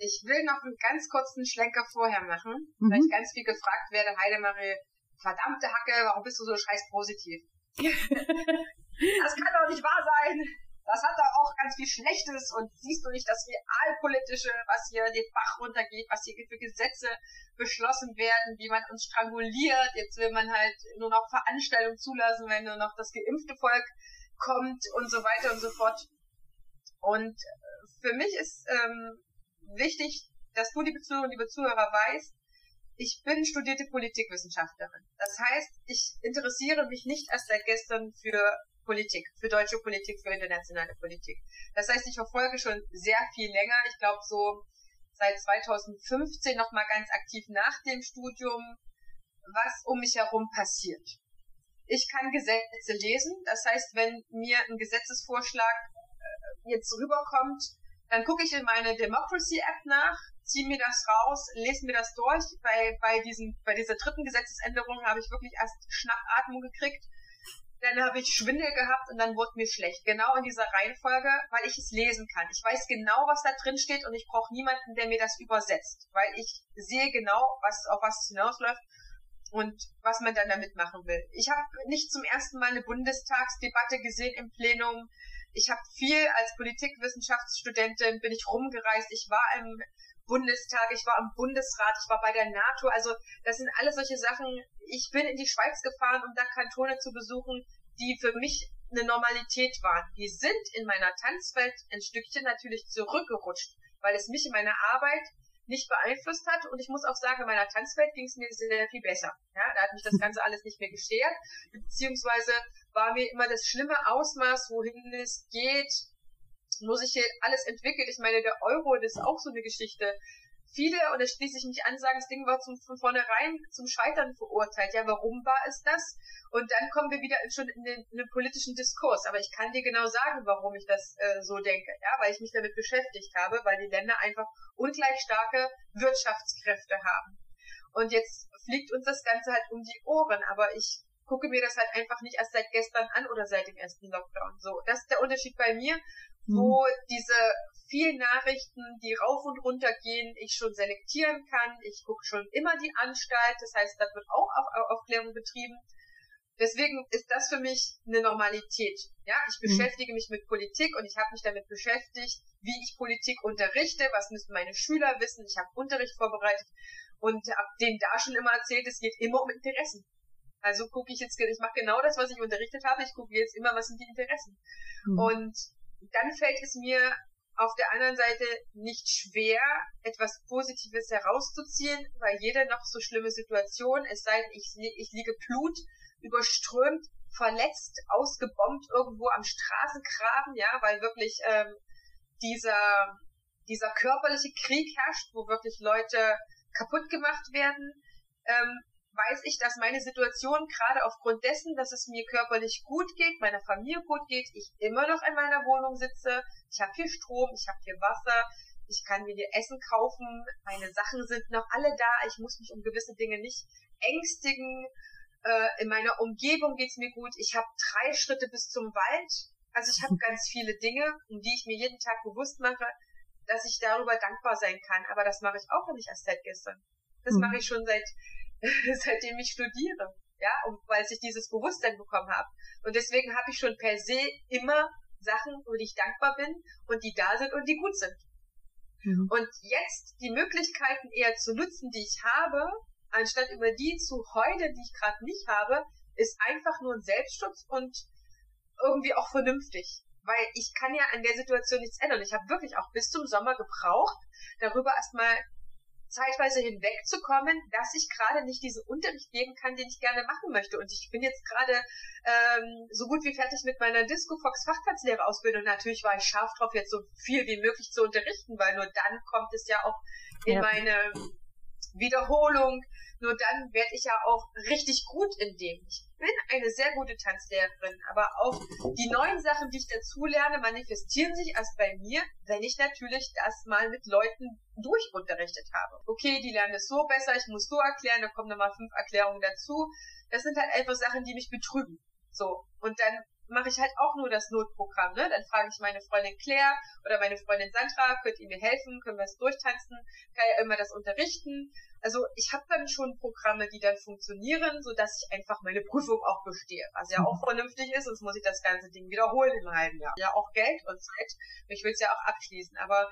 Ich will noch einen ganz kurzen Schlenker vorher machen, mhm. weil ich ganz viel gefragt werde, Heidemarie, verdammte Hacke, warum bist du so scheiß positiv? das kann doch nicht wahr sein. Das hat doch auch ganz viel Schlechtes und siehst du nicht das Realpolitische, was hier den Bach runtergeht, was hier für Gesetze beschlossen werden, wie man uns stranguliert. Jetzt will man halt nur noch Veranstaltungen zulassen, wenn nur noch das geimpfte Volk kommt und so weiter und so fort. Und für mich ist ähm, wichtig, dass du, liebe Zuhörer und liebe Zuhörer, weißt, ich bin studierte Politikwissenschaftlerin. Das heißt, ich interessiere mich nicht erst seit gestern für Politik, für deutsche Politik, für internationale Politik. Das heißt, ich verfolge schon sehr viel länger. Ich glaube so seit 2015 noch mal ganz aktiv nach dem Studium, was um mich herum passiert. Ich kann Gesetze lesen. Das heißt, wenn mir ein Gesetzesvorschlag äh, jetzt rüberkommt, dann gucke ich in meine Democracy App nach, ziehe mir das raus, lese mir das durch. Bei, bei, diesem, bei dieser dritten Gesetzesänderung habe ich wirklich erst Schnappatmung gekriegt. Dann habe ich Schwindel gehabt und dann wurde mir schlecht. Genau in dieser Reihenfolge, weil ich es lesen kann. Ich weiß genau, was da drin steht und ich brauche niemanden, der mir das übersetzt, weil ich sehe genau, was auf was es hinausläuft und was man dann damit machen will. Ich habe nicht zum ersten Mal eine Bundestagsdebatte gesehen im Plenum. Ich habe viel als Politikwissenschaftsstudentin bin ich rumgereist. Ich war im Bundestag, ich war im Bundesrat, ich war bei der NATO. Also das sind alles solche Sachen. Ich bin in die Schweiz gefahren, um da Kantone zu besuchen, die für mich eine Normalität waren. Die sind in meiner Tanzwelt ein Stückchen natürlich zurückgerutscht, weil es mich in meiner Arbeit nicht beeinflusst hat. Und ich muss auch sagen, in meiner Tanzwelt ging es mir sehr viel besser. Ja, da hat mich das Ganze alles nicht mehr gestört, beziehungsweise war mir immer das schlimme Ausmaß, wohin es geht, wo sich hier alles entwickelt. Ich meine, der Euro, das ist auch so eine Geschichte. Viele, und da schließe ich mich an, sagen, das Ding war zum, von vornherein zum Scheitern verurteilt. Ja, warum war es das? Und dann kommen wir wieder schon in den, in den politischen Diskurs. Aber ich kann dir genau sagen, warum ich das äh, so denke. Ja, weil ich mich damit beschäftigt habe, weil die Länder einfach ungleich starke Wirtschaftskräfte haben. Und jetzt fliegt uns das Ganze halt um die Ohren. Aber ich gucke mir das halt einfach nicht erst seit gestern an oder seit dem ersten Lockdown. So, das ist der Unterschied bei mir wo mhm. diese vielen Nachrichten, die rauf und runter gehen, ich schon selektieren kann. Ich gucke schon immer die Anstalt, das heißt, da wird auch Aufklärung betrieben. Deswegen ist das für mich eine Normalität. Ja, ich mhm. beschäftige mich mit Politik und ich habe mich damit beschäftigt, wie ich Politik unterrichte, was müssen meine Schüler wissen. Ich habe Unterricht vorbereitet und habe denen da schon immer erzählt, es geht immer um Interessen. Also gucke ich jetzt, ich mache genau das, was ich unterrichtet habe. Ich gucke jetzt immer, was sind die Interessen. Mhm. Und dann fällt es mir auf der anderen Seite nicht schwer, etwas Positives herauszuziehen, weil jede noch so schlimme Situation, es sei denn, ich, ich liege Blut, überströmt, verletzt, ausgebombt irgendwo am Straßengraben, ja, weil wirklich ähm, dieser, dieser körperliche Krieg herrscht, wo wirklich Leute kaputt gemacht werden, ähm, weiß ich, dass meine Situation gerade aufgrund dessen, dass es mir körperlich gut geht, meiner Familie gut geht, ich immer noch in meiner Wohnung sitze, ich habe hier Strom, ich habe hier Wasser, ich kann mir hier Essen kaufen, meine Sachen sind noch alle da, ich muss mich um gewisse Dinge nicht ängstigen, äh, in meiner Umgebung geht's mir gut, ich habe drei Schritte bis zum Wald, also ich habe ganz viele Dinge, um die ich mir jeden Tag bewusst mache, dass ich darüber dankbar sein kann, aber das mache ich auch nicht erst seit gestern. Das mhm. mache ich schon seit seitdem ich studiere. Ja, und weil ich dieses Bewusstsein bekommen habe. Und deswegen habe ich schon per se immer Sachen, wo ich dankbar bin und die da sind und die gut sind. Mhm. Und jetzt die Möglichkeiten eher zu nutzen, die ich habe, anstatt über die zu heulen, die ich gerade nicht habe, ist einfach nur ein Selbstschutz und irgendwie auch vernünftig. Weil ich kann ja an der Situation nichts ändern. Ich habe wirklich auch bis zum Sommer gebraucht, darüber erstmal zeitweise hinwegzukommen, dass ich gerade nicht diesen Unterricht geben kann, den ich gerne machen möchte. Und ich bin jetzt gerade ähm, so gut wie fertig mit meiner Disco Fox Fachplatzlehrerausbildung. Natürlich war ich scharf drauf, jetzt so viel wie möglich zu unterrichten, weil nur dann kommt es ja auch in ja. meine Wiederholung. Nur dann werde ich ja auch richtig gut in dem. Ich bin eine sehr gute Tanzlehrerin, aber auch die neuen Sachen, die ich dazu lerne, manifestieren sich erst bei mir, wenn ich natürlich das mal mit Leuten durchunterrichtet habe. Okay, die lernen es so besser, ich muss so erklären, da kommen nochmal fünf Erklärungen dazu. Das sind halt einfach Sachen, die mich betrüben. So. Und dann mache ich halt auch nur das Notprogramm. Ne? Dann frage ich meine Freundin Claire oder meine Freundin Sandra, könnt ihr mir helfen, können wir es durchtanzen, kann ja immer das unterrichten. Also ich habe dann schon Programme, die dann funktionieren, so dass ich einfach meine Prüfung auch bestehe. Was ja auch vernünftig ist, sonst muss ich das ganze Ding wiederholen im halben Jahr. Ja, auch Geld und Zeit. Ich will es ja auch abschließen. Aber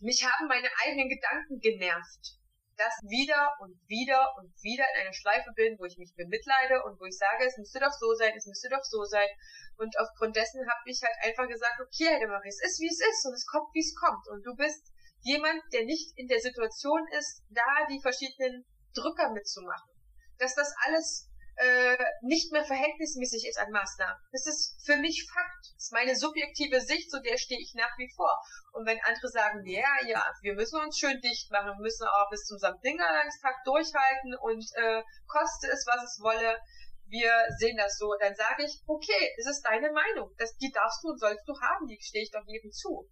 mich haben meine eigenen Gedanken genervt das wieder und wieder und wieder in einer Schleife bin, wo ich mich bemitleide und wo ich sage, es müsste doch so sein, es müsste doch so sein. Und aufgrund dessen habe ich halt einfach gesagt, okay, Heidemarie, es ist wie es ist und es kommt wie es kommt. Und du bist jemand, der nicht in der Situation ist, da die verschiedenen Drücker mitzumachen. Dass das alles äh, nicht mehr verhältnismäßig ist an Maßnahmen. Das ist für mich Fakt. Das ist meine subjektive Sicht, zu der stehe ich nach wie vor. Und wenn andere sagen, ja, ja, wir müssen uns schön dicht machen, wir müssen auch bis zum Samtdingerlandstag durchhalten und äh, koste es, was es wolle, wir sehen das so, dann sage ich, okay, es ist deine Meinung. Das, die darfst du und sollst du haben, die stehe ich doch jedem zu.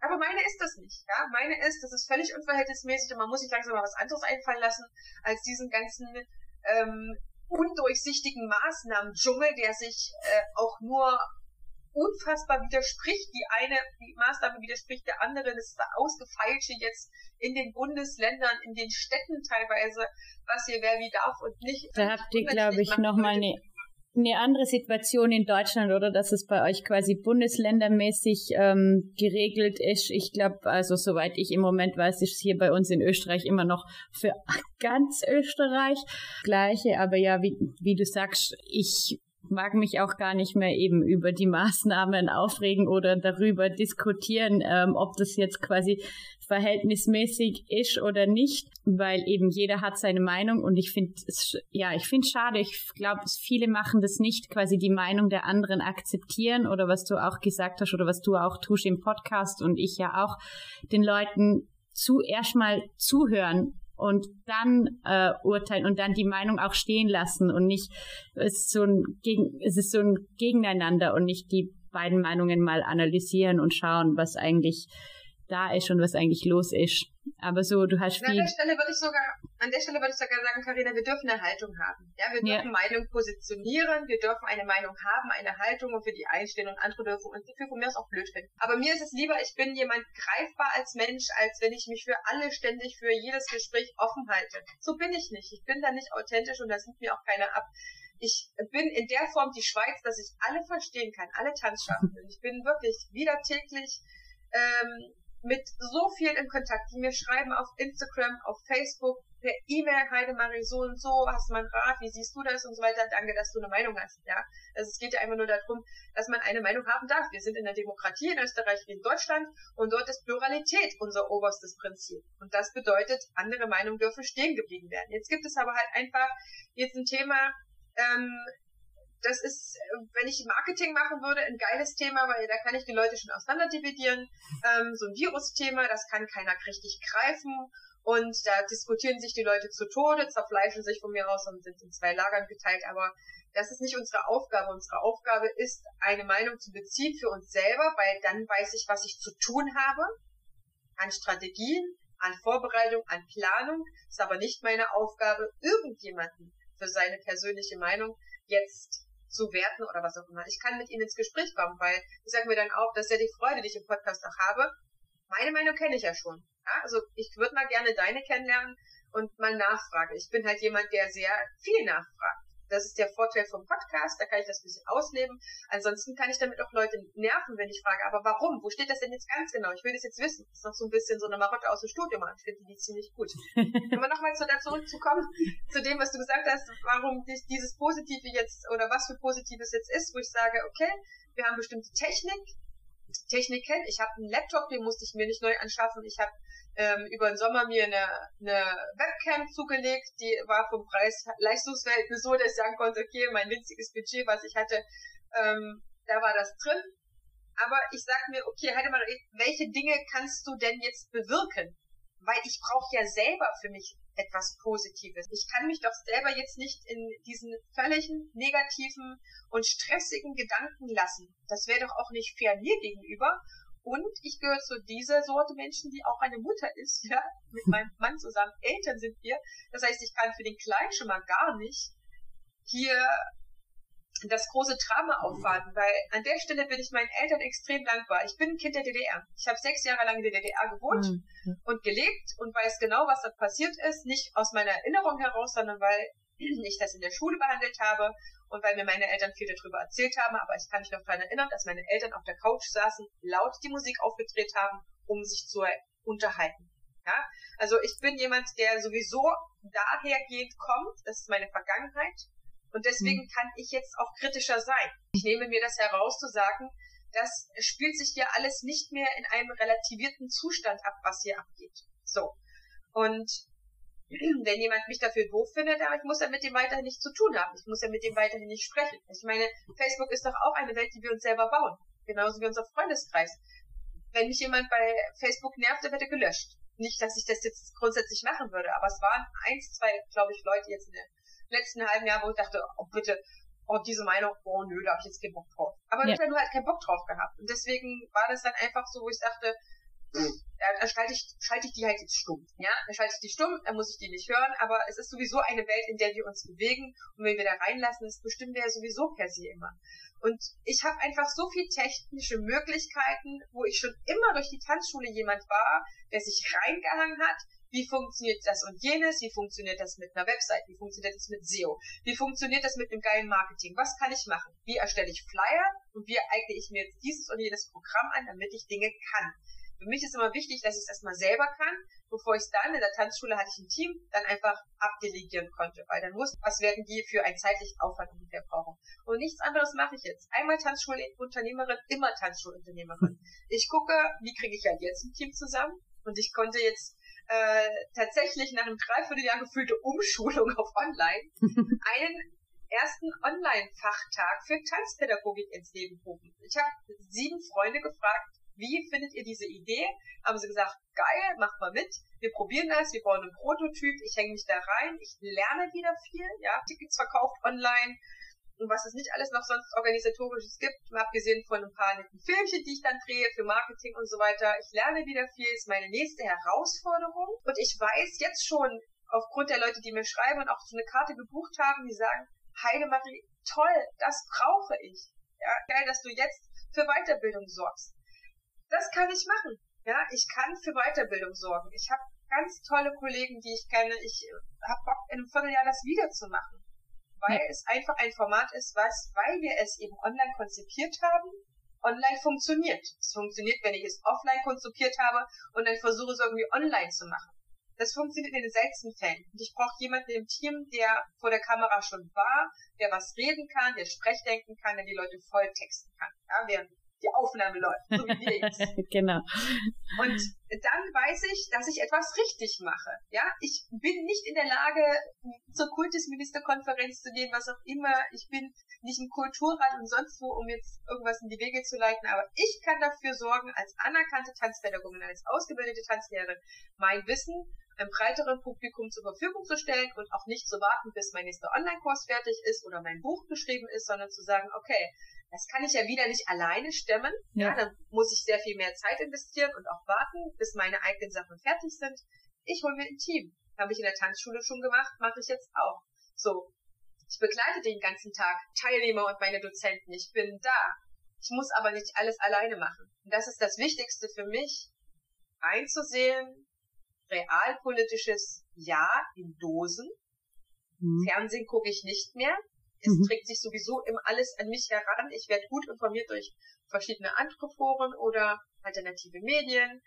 Aber meine ist das nicht, ja. Meine ist, das ist völlig unverhältnismäßig und man muss sich langsam mal was anderes einfallen lassen, als diesen ganzen ähm, undurchsichtigen Maßnahmen-Dschungel, der sich äh, auch nur unfassbar widerspricht. Die eine die Maßnahme widerspricht der anderen. Das ist ausgefeilte jetzt in den Bundesländern, in den Städten teilweise, was hier wer wie darf und nicht. Da habt ihr, glaube ich, nochmal eine eine andere Situation in Deutschland oder dass es bei euch quasi bundesländermäßig ähm, geregelt ist. Ich glaube, also soweit ich im Moment weiß, ist es hier bei uns in Österreich immer noch für ganz Österreich gleiche. Aber ja, wie, wie du sagst, ich mag mich auch gar nicht mehr eben über die Maßnahmen aufregen oder darüber diskutieren, ähm, ob das jetzt quasi verhältnismäßig ist oder nicht, weil eben jeder hat seine Meinung und ich finde es, ja, ich finde schade. Ich glaube, viele machen das nicht, quasi die Meinung der anderen akzeptieren oder was du auch gesagt hast oder was du auch tust im Podcast und ich ja auch den Leuten zuerst mal zuhören und dann äh, urteilen und dann die Meinung auch stehen lassen und nicht es ist so ein gegen es ist so ein Gegeneinander und nicht die beiden Meinungen mal analysieren und schauen, was eigentlich da ist und was eigentlich los ist. Aber so, du hast viel. An der Stelle würde ich sogar, an der Stelle würde ich sogar sagen, Karina, wir dürfen eine Haltung haben. Ja, wir dürfen ja. Meinung positionieren, wir dürfen eine Meinung haben, eine Haltung und für die einstehen und andere dürfen und für von mir aus auch blöd finden. Aber mir ist es lieber, ich bin jemand greifbar als Mensch, als wenn ich mich für alle ständig für jedes Gespräch offen halte. So bin ich nicht. Ich bin da nicht authentisch und das nimmt mir auch keiner ab ich bin in der Form die Schweiz, dass ich alle verstehen kann, alle Tanzschaffen. Ich bin wirklich wieder täglich ähm, mit so viel in Kontakt, die mir schreiben auf Instagram, auf Facebook, per E-Mail, Heidemarie, so und so, hast du mal einen Rat, wie siehst du das und so weiter, danke, dass du eine Meinung hast, ja. Also es geht ja einfach nur darum, dass man eine Meinung haben darf. Wir sind in der Demokratie in Österreich wie in Deutschland und dort ist Pluralität unser oberstes Prinzip. Und das bedeutet, andere Meinungen dürfen stehen geblieben werden. Jetzt gibt es aber halt einfach jetzt ein Thema, ähm, das ist, äh, wenn ich Marketing machen würde, ein geiles Thema, weil da kann ich die Leute schon auseinander dividieren. Ähm, so ein Virusthema, das kann keiner richtig greifen. Und da diskutieren sich die Leute zu Tode, zerfleischen sich von mir aus und sind in zwei Lagern geteilt. Aber das ist nicht unsere Aufgabe. Unsere Aufgabe ist, eine Meinung zu beziehen für uns selber, weil dann weiß ich, was ich zu tun habe. An Strategien, an Vorbereitung, an Planung. Ist aber nicht meine Aufgabe, irgendjemanden für seine persönliche Meinung jetzt zu werten oder was auch immer. Ich kann mit ihnen ins Gespräch kommen, weil ich sage mir dann auch, das ist ja die Freude, die ich im Podcast auch habe. Meine Meinung kenne ich ja schon. Ja? Also ich würde mal gerne deine kennenlernen und mal nachfragen. Ich bin halt jemand, der sehr viel nachfragt. Das ist der Vorteil vom Podcast, da kann ich das ein bisschen ausleben. Ansonsten kann ich damit auch Leute nerven, wenn ich frage, aber warum? Wo steht das denn jetzt ganz genau? Ich will das jetzt wissen. Das ist noch so ein bisschen so eine Marotte aus dem Studium. Ich finde die ziemlich gut. Wenn wir nochmal zu da zurückzukommen, zu dem, was du gesagt hast, warum dieses Positive jetzt oder was für Positives jetzt ist, wo ich sage, okay, wir haben bestimmte Technik, Technik kennt. Ich habe einen Laptop, den musste ich mir nicht neu anschaffen. Ich habe ähm, über den Sommer mir eine, eine Webcam zugelegt, die war vom Preis-Leistungsverhältnis so, dass ich sagen konnte, okay, mein winziges Budget, was ich hatte, ähm, da war das drin. Aber ich sag mir, okay, halt mal, welche Dinge kannst du denn jetzt bewirken? Weil ich brauche ja selber für mich etwas Positives. Ich kann mich doch selber jetzt nicht in diesen völligen negativen und stressigen Gedanken lassen. Das wäre doch auch nicht fair mir gegenüber. Und ich gehöre zu dieser Sorte Menschen, die auch eine Mutter ist, ja, mit meinem Mann zusammen. Eltern sind wir. Das heißt, ich kann für den Kleinen schon mal gar nicht hier das große Drama aufwarten, weil an der Stelle bin ich meinen Eltern extrem dankbar. Ich bin ein Kind der DDR. Ich habe sechs Jahre lang in der DDR gewohnt mhm. und gelebt und weiß genau, was da passiert ist. Nicht aus meiner Erinnerung heraus, sondern weil ich das in der Schule behandelt habe und weil mir meine Eltern viel darüber erzählt haben, aber ich kann mich noch daran erinnern, dass meine Eltern auf der Couch saßen, laut die Musik aufgedreht haben, um sich zu unterhalten. Ja, also ich bin jemand, der sowieso dahergehend kommt, das ist meine Vergangenheit und deswegen mhm. kann ich jetzt auch kritischer sein. Ich nehme mir das heraus zu sagen, das spielt sich ja alles nicht mehr in einem relativierten Zustand ab, was hier abgeht. So. Und wenn jemand mich dafür doof findet, aber ich muss ja mit dem weiterhin nichts zu tun haben. Ich muss ja mit dem weiterhin nicht sprechen. Ich meine, Facebook ist doch auch eine Welt, die wir uns selber bauen. Genauso wie unser Freundeskreis. Wenn mich jemand bei Facebook nervt, dann wird er gelöscht. Nicht, dass ich das jetzt grundsätzlich machen würde, aber es waren eins, zwei, glaube ich, Leute jetzt in den letzten halben Jahren, wo ich dachte, oh bitte, oh, diese Meinung, oh nö, da habe ich jetzt keinen Bock drauf. Aber ja. ich habe nur halt keinen Bock drauf gehabt. Und deswegen war das dann einfach so, wo ich dachte, da schalte ich, schalte ich die halt jetzt stumm. Ja, dann schalte ich die stumm, dann muss ich die nicht hören, aber es ist sowieso eine Welt, in der wir uns bewegen und wenn wir da reinlassen, das bestimmen wir ja sowieso per se immer. Und ich habe einfach so viel technische Möglichkeiten, wo ich schon immer durch die Tanzschule jemand war, der sich reingehangen hat, wie funktioniert das und jenes? Wie funktioniert das mit einer Website? Wie funktioniert das mit SEO? Wie funktioniert das mit einem geilen Marketing? Was kann ich machen? Wie erstelle ich Flyer? Und wie eigne ich mir jetzt dieses und jenes Programm an, damit ich Dinge kann? Für mich ist immer wichtig, dass ich es erstmal selber kann, bevor ich es dann in der Tanzschule hatte ich ein Team, dann einfach abdelegieren konnte, weil dann wusste, was werden die für einen zeitlichen Aufwand ungefähr brauchen. Und nichts anderes mache ich jetzt. Einmal Tanzschulunternehmerin, immer Tanzschulunternehmerin. Ich gucke, wie kriege ich halt jetzt ein Team zusammen und ich konnte jetzt äh, tatsächlich nach einem Dreivierteljahr gefühlte Umschulung auf Online einen ersten Online-Fachtag für Tanzpädagogik ins Leben rufen. Ich habe sieben Freunde gefragt, wie findet ihr diese Idee? Haben sie gesagt, geil, macht mal mit. Wir probieren das, wir bauen einen Prototyp, ich hänge mich da rein, ich lerne wieder viel, ja, Tickets verkauft online, und was es nicht alles noch sonst organisatorisches gibt, abgesehen von ein paar netten Filmchen, die ich dann drehe für Marketing und so weiter. Ich lerne wieder viel, ist meine nächste Herausforderung. Und ich weiß jetzt schon, aufgrund der Leute, die mir schreiben und auch so eine Karte gebucht haben, die sagen, Heidemarie, toll, das brauche ich. Ja, geil, dass du jetzt für Weiterbildung sorgst. Das kann ich machen. Ja, ich kann für Weiterbildung sorgen. Ich habe ganz tolle Kollegen, die ich kenne. Ich habe Bock, in einem Vierteljahr das wieder zu machen weil es einfach ein Format ist, was, weil wir es eben online konzipiert haben, online funktioniert. Es funktioniert, wenn ich es offline konzipiert habe und dann versuche es irgendwie online zu machen. Das funktioniert in den seltensten Fällen. Und ich brauche jemanden im Team, der vor der Kamera schon war, der was reden kann, der Sprechdenken kann, der die Leute voll texten kann. Ja, während die Aufnahme läuft, so wie wir jetzt. genau. Und dann weiß ich, dass ich etwas richtig mache. Ja, ich bin nicht in der Lage, zur Kultusministerkonferenz zu gehen, was auch immer. Ich bin nicht im Kulturrat und sonst wo, um jetzt irgendwas in die Wege zu leiten. Aber ich kann dafür sorgen, als anerkannte Tanzpädagogin, als ausgebildete Tanzlehrerin, mein Wissen einem breiteren Publikum zur Verfügung zu stellen und auch nicht zu warten, bis mein nächster Online-Kurs fertig ist oder mein Buch geschrieben ist, sondern zu sagen, okay, das kann ich ja wieder nicht alleine stemmen. Ja. ja. dann muss ich sehr viel mehr Zeit investieren und auch warten, bis meine eigenen Sachen fertig sind. Ich hole mir ein Team. Habe ich in der Tanzschule schon gemacht, mache ich jetzt auch. So. Ich begleite den ganzen Tag Teilnehmer und meine Dozenten. Ich bin da. Ich muss aber nicht alles alleine machen. Und das ist das Wichtigste für mich, einzusehen, realpolitisches Ja in Dosen. Mhm. Fernsehen gucke ich nicht mehr. Es mhm. trägt sich sowieso immer alles an mich heran. Ich werde gut informiert durch verschiedene andere Foren oder alternative Medien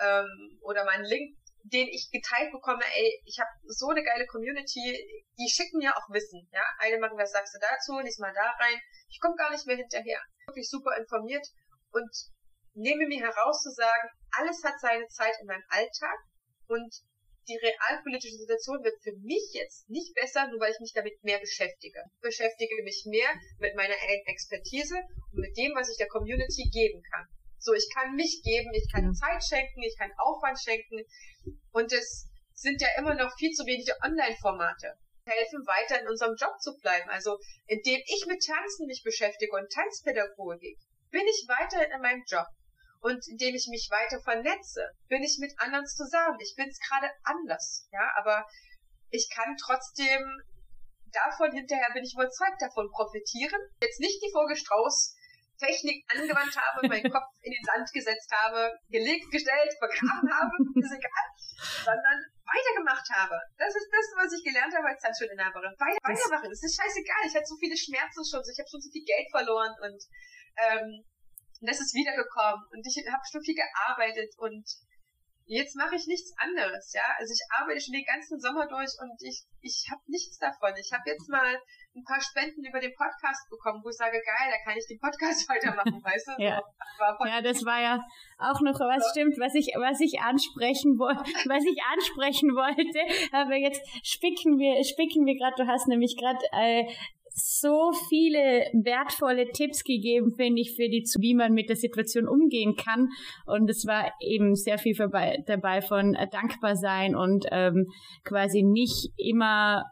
ähm, oder meinen Link, den ich geteilt bekomme. Ey, ich habe so eine geile Community, die schicken mir auch Wissen. Ja, eine machen, was sagst du dazu? Lies mal da rein. Ich komme gar nicht mehr hinterher. Wirklich super informiert und nehme mir heraus zu sagen, alles hat seine Zeit in meinem Alltag und die realpolitische Situation wird für mich jetzt nicht besser, nur weil ich mich damit mehr beschäftige. Ich beschäftige mich mehr mit meiner Expertise und mit dem, was ich der Community geben kann. So, ich kann mich geben, ich kann Zeit schenken, ich kann Aufwand schenken und es sind ja immer noch viel zu wenige Online-Formate helfen, weiter in unserem Job zu bleiben. Also, indem ich mit Tanzen mich beschäftige und Tanzpädagogik, bin ich weiter in meinem Job. Und indem ich mich weiter vernetze, bin ich mit anderen zusammen. Ich bin es gerade anders, ja, aber ich kann trotzdem davon hinterher bin ich überzeugt davon profitieren. Jetzt nicht die Vogelstrauß Technik angewandt habe, meinen Kopf in den Sand gesetzt habe, gelegt, gestellt, vergraben habe, ist egal, sondern weitergemacht habe. Das ist das, was ich gelernt habe als Tanzschulinhaberin. Weiter, weitermachen. Das ist scheißegal. Ich hatte so viele Schmerzen schon, ich habe schon so viel Geld verloren und ähm, und das ist wiedergekommen und ich habe schon viel gearbeitet und Jetzt mache ich nichts anderes, ja. Also ich arbeite schon den ganzen Sommer durch und ich, ich habe nichts davon. Ich habe jetzt mal ein paar Spenden über den Podcast bekommen, wo ich sage, geil, da kann ich den Podcast weitermachen, weißt du? ja. Ja, das war ja auch noch was stimmt, was ich, was ich ansprechen wollte, was ich ansprechen wollte. Aber jetzt spicken wir, spicken wir gerade, du hast nämlich gerade äh, so viele wertvolle Tipps gegeben, finde ich, für die, wie man mit der Situation umgehen kann. Und es war eben sehr viel dabei, dabei von äh, dankbar sein und ähm, quasi nicht immer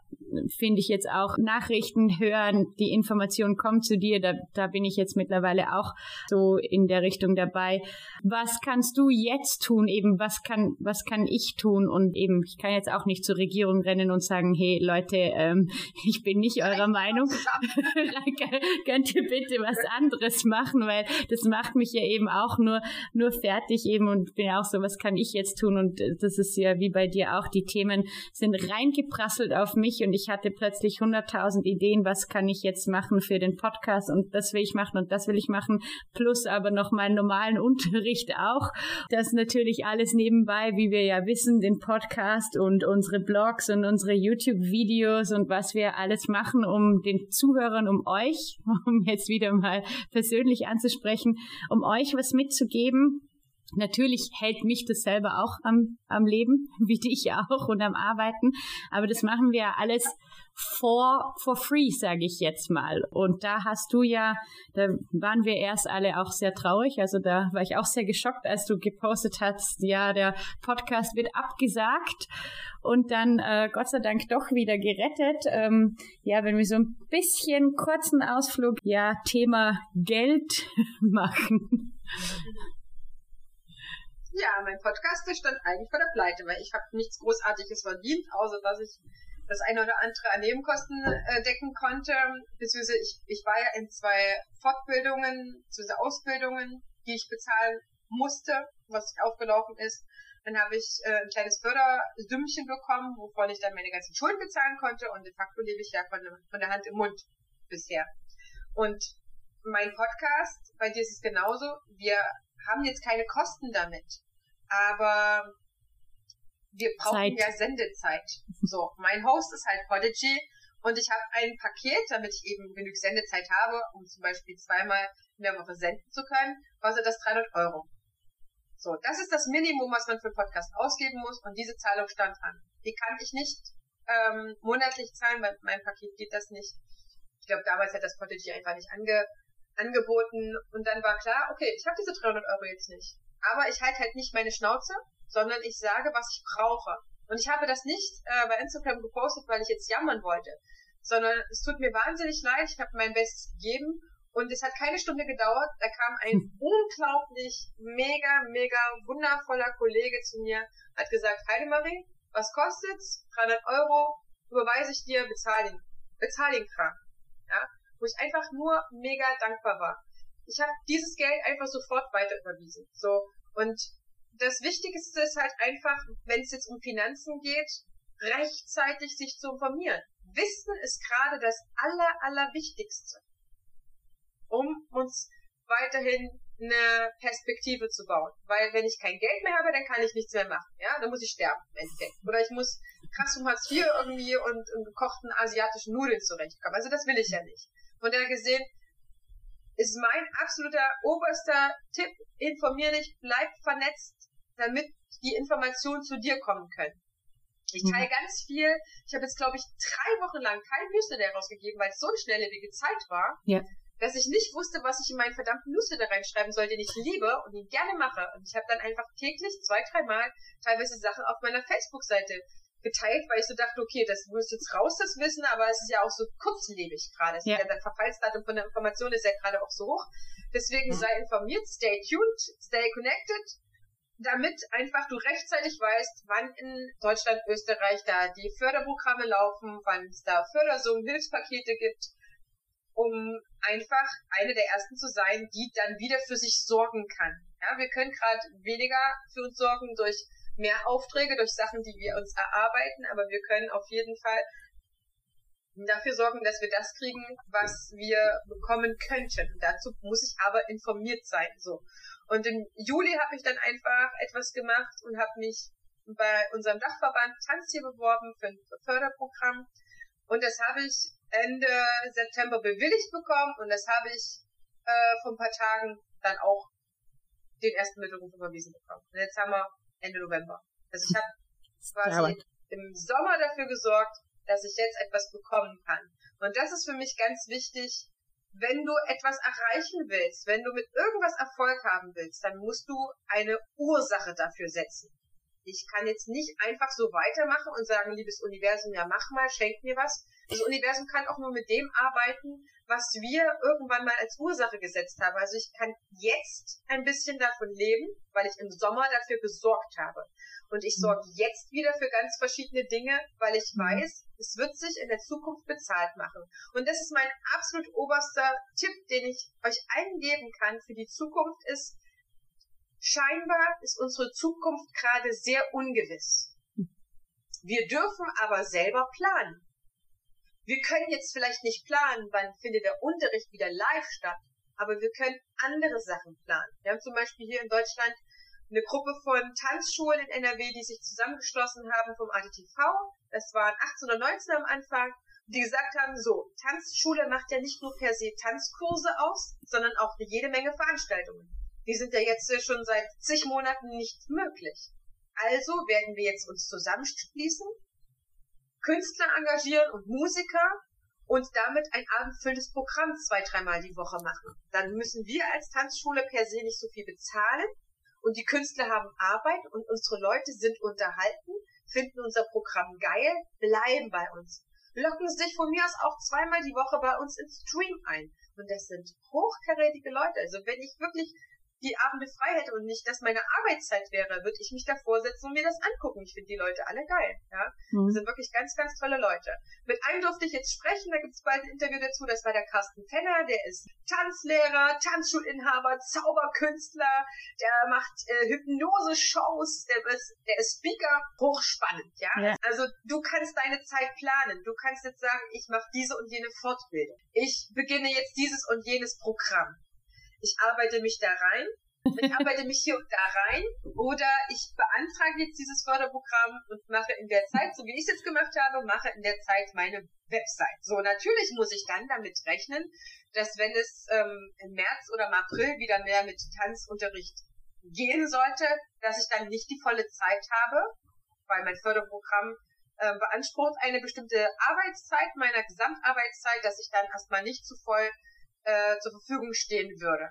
finde ich jetzt auch Nachrichten hören, die Information kommt zu dir, da, da bin ich jetzt mittlerweile auch so in der Richtung dabei. Was kannst du jetzt tun? Eben, was kann, was kann ich tun? Und eben, ich kann jetzt auch nicht zur Regierung rennen und sagen, hey Leute, ähm, ich bin nicht eurer Meinung. Könnt ihr bitte was anderes machen, weil das macht mich ja eben auch nur, nur fertig eben und bin ja auch so, was kann ich jetzt tun? Und das ist ja wie bei dir auch, die Themen sind reingeprasselt auf mich und ich hatte plötzlich 100.000 Ideen, was kann ich jetzt machen für den Podcast? Und das will ich machen und das will ich machen, plus aber noch meinen normalen Unterricht auch. Das natürlich alles nebenbei, wie wir ja wissen, den Podcast und unsere Blogs und unsere YouTube-Videos und was wir alles machen, um den Zuhörern, um euch, um jetzt wieder mal persönlich anzusprechen, um euch was mitzugeben, Natürlich hält mich das selber auch am, am Leben, wie dich auch und am Arbeiten. Aber das machen wir alles for, for free, sage ich jetzt mal. Und da hast du ja, da waren wir erst alle auch sehr traurig. Also da war ich auch sehr geschockt, als du gepostet hast, ja, der Podcast wird abgesagt und dann äh, Gott sei Dank doch wieder gerettet. Ähm, ja, wenn wir so ein bisschen kurzen Ausflug, ja, Thema Geld machen. Ja, mein Podcast, stand eigentlich vor der Pleite, weil ich habe nichts Großartiges verdient, außer dass ich das eine oder andere an Nebenkosten äh, decken konnte. Beziehungsweise ich, ich war ja in zwei Fortbildungen, beziehungsweise Ausbildungen, die ich bezahlen musste, was aufgelaufen ist. Dann habe ich äh, ein kleines Förderdümmchen bekommen, wovon ich dann meine ganzen Schulden bezahlen konnte und de facto lebe ich ja von, von der Hand im Mund bisher. Und mein Podcast, bei dir ist es genauso, wir haben jetzt keine Kosten damit aber wir brauchen Zeit. ja Sendezeit. So, mein Host ist halt Podigy und ich habe ein Paket, damit ich eben genug Sendezeit habe, um zum Beispiel zweimal in der Woche senden zu können, kostet das 300 Euro. So, das ist das Minimum, was man für einen Podcast ausgeben muss und diese Zahlung stand an. Die kann ich nicht ähm, monatlich zahlen, weil mein Paket geht das nicht. Ich glaube, damals hat das Podigy einfach nicht ange, angeboten und dann war klar, okay, ich habe diese 300 Euro jetzt nicht aber ich halte halt nicht meine Schnauze, sondern ich sage, was ich brauche. Und ich habe das nicht äh, bei Instagram gepostet, weil ich jetzt jammern wollte, sondern es tut mir wahnsinnig leid, ich habe mein Bestes gegeben und es hat keine Stunde gedauert, da kam ein hm. unglaublich, mega, mega wundervoller Kollege zu mir, hat gesagt, Heidemarie, was kostet's? 300 Euro, überweise ich dir, bezahl ihn. Bezahl ihn Kram. Ja? Wo ich einfach nur mega dankbar war ich habe dieses Geld einfach sofort weiter überwiesen. So. Und das Wichtigste ist halt einfach, wenn es jetzt um Finanzen geht, rechtzeitig sich zu informieren. Wissen ist gerade das aller, allerwichtigste, um uns weiterhin eine Perspektive zu bauen. Weil wenn ich kein Geld mehr habe, dann kann ich nichts mehr machen. Ja, dann muss ich sterben im Endeffekt. Oder ich muss krass um Hartz IV irgendwie und, und gekochten asiatischen Nudeln zurechtkommen. Also das will ich ja nicht. Von daher gesehen, ist mein absoluter oberster Tipp. Informier dich, bleib vernetzt, damit die Informationen zu dir kommen können. Ich mhm. teile ganz viel. Ich habe jetzt, glaube ich, drei Wochen lang kein Newsletter rausgegeben, weil es so eine schnelllebige Zeit war, ja. Dass ich nicht wusste, was ich in meinen verdammten Newsletter reinschreiben soll, den ich liebe und ihn gerne mache. Und ich habe dann einfach täglich zwei, dreimal teilweise Sachen auf meiner Facebook-Seite geteilt, weil ich so dachte, okay, das muss jetzt raus, das Wissen, aber es ist ja auch so kurzlebig gerade. Ja. Der Verfallsdatum von der Information ist ja gerade auch so hoch. Deswegen mhm. sei informiert, stay tuned, stay connected, damit einfach du rechtzeitig weißt, wann in Deutschland, Österreich da die Förderprogramme laufen, wann es da Fördersummen, Hilfspakete gibt, um einfach eine der ersten zu sein, die dann wieder für sich sorgen kann. Ja, wir können gerade weniger für uns sorgen durch mehr Aufträge durch Sachen, die wir uns erarbeiten, aber wir können auf jeden Fall dafür sorgen, dass wir das kriegen, was wir bekommen könnten. Dazu muss ich aber informiert sein. So. Und im Juli habe ich dann einfach etwas gemacht und habe mich bei unserem Dachverband Tanztier beworben für ein Förderprogramm. Und das habe ich Ende September bewilligt bekommen und das habe ich äh, vor ein paar Tagen dann auch den ersten Mittelruf überwiesen bekommen. Und jetzt haben wir Ende November. Also ich habe quasi im Sommer dafür gesorgt, dass ich jetzt etwas bekommen kann. Und das ist für mich ganz wichtig, wenn du etwas erreichen willst, wenn du mit irgendwas Erfolg haben willst, dann musst du eine Ursache dafür setzen. Ich kann jetzt nicht einfach so weitermachen und sagen, liebes Universum, ja mach mal, schenk mir was. Das Universum kann auch nur mit dem arbeiten, was wir irgendwann mal als Ursache gesetzt haben. Also ich kann jetzt ein bisschen davon leben, weil ich im Sommer dafür gesorgt habe. Und ich sorge jetzt wieder für ganz verschiedene Dinge, weil ich mhm. weiß, es wird sich in der Zukunft bezahlt machen. Und das ist mein absolut oberster Tipp, den ich euch eingeben kann für die Zukunft ist, scheinbar ist unsere Zukunft gerade sehr ungewiss. Wir dürfen aber selber planen. Wir können jetzt vielleicht nicht planen, wann findet der Unterricht wieder live statt, aber wir können andere Sachen planen. Wir haben zum Beispiel hier in Deutschland eine Gruppe von Tanzschulen in NRW, die sich zusammengeschlossen haben vom ADTV. Das waren 18 oder 19 am Anfang, die gesagt haben, so, Tanzschule macht ja nicht nur per se Tanzkurse aus, sondern auch jede Menge Veranstaltungen. Die sind ja jetzt schon seit zig Monaten nicht möglich. Also werden wir jetzt uns zusammenschließen, Künstler engagieren und Musiker und damit ein abendfüllendes Programm zwei, dreimal die Woche machen. Dann müssen wir als Tanzschule per se nicht so viel bezahlen und die Künstler haben Arbeit und unsere Leute sind unterhalten, finden unser Programm geil, bleiben bei uns. Locken sich von mir aus auch zweimal die Woche bei uns ins Stream ein. Und das sind hochkarätige Leute. Also wenn ich wirklich die Abende frei hätte und nicht das meine Arbeitszeit wäre, würde ich mich davor setzen und mir das angucken. Ich finde die Leute alle geil. Ja? Mhm. Das sind wirklich ganz, ganz tolle Leute. Mit einem durfte ich jetzt sprechen, da gibt es bald ein Interview dazu. Das war der Carsten Fenner, der ist Tanzlehrer, Tanzschulinhaber, Zauberkünstler, der macht äh, Hypnose-Shows, der ist, der ist Speaker, hochspannend. Ja? ja? Also du kannst deine Zeit planen. Du kannst jetzt sagen, ich mache diese und jene Fortbildung. Ich beginne jetzt dieses und jenes Programm ich arbeite mich da rein, ich arbeite mich hier und da rein oder ich beantrage jetzt dieses Förderprogramm und mache in der Zeit, so wie ich es jetzt gemacht habe, mache in der Zeit meine Website. So, natürlich muss ich dann damit rechnen, dass wenn es ähm, im März oder im April wieder mehr mit Tanzunterricht gehen sollte, dass ich dann nicht die volle Zeit habe, weil mein Förderprogramm äh, beansprucht eine bestimmte Arbeitszeit meiner Gesamtarbeitszeit, dass ich dann erstmal nicht zu voll äh, zur Verfügung stehen würde.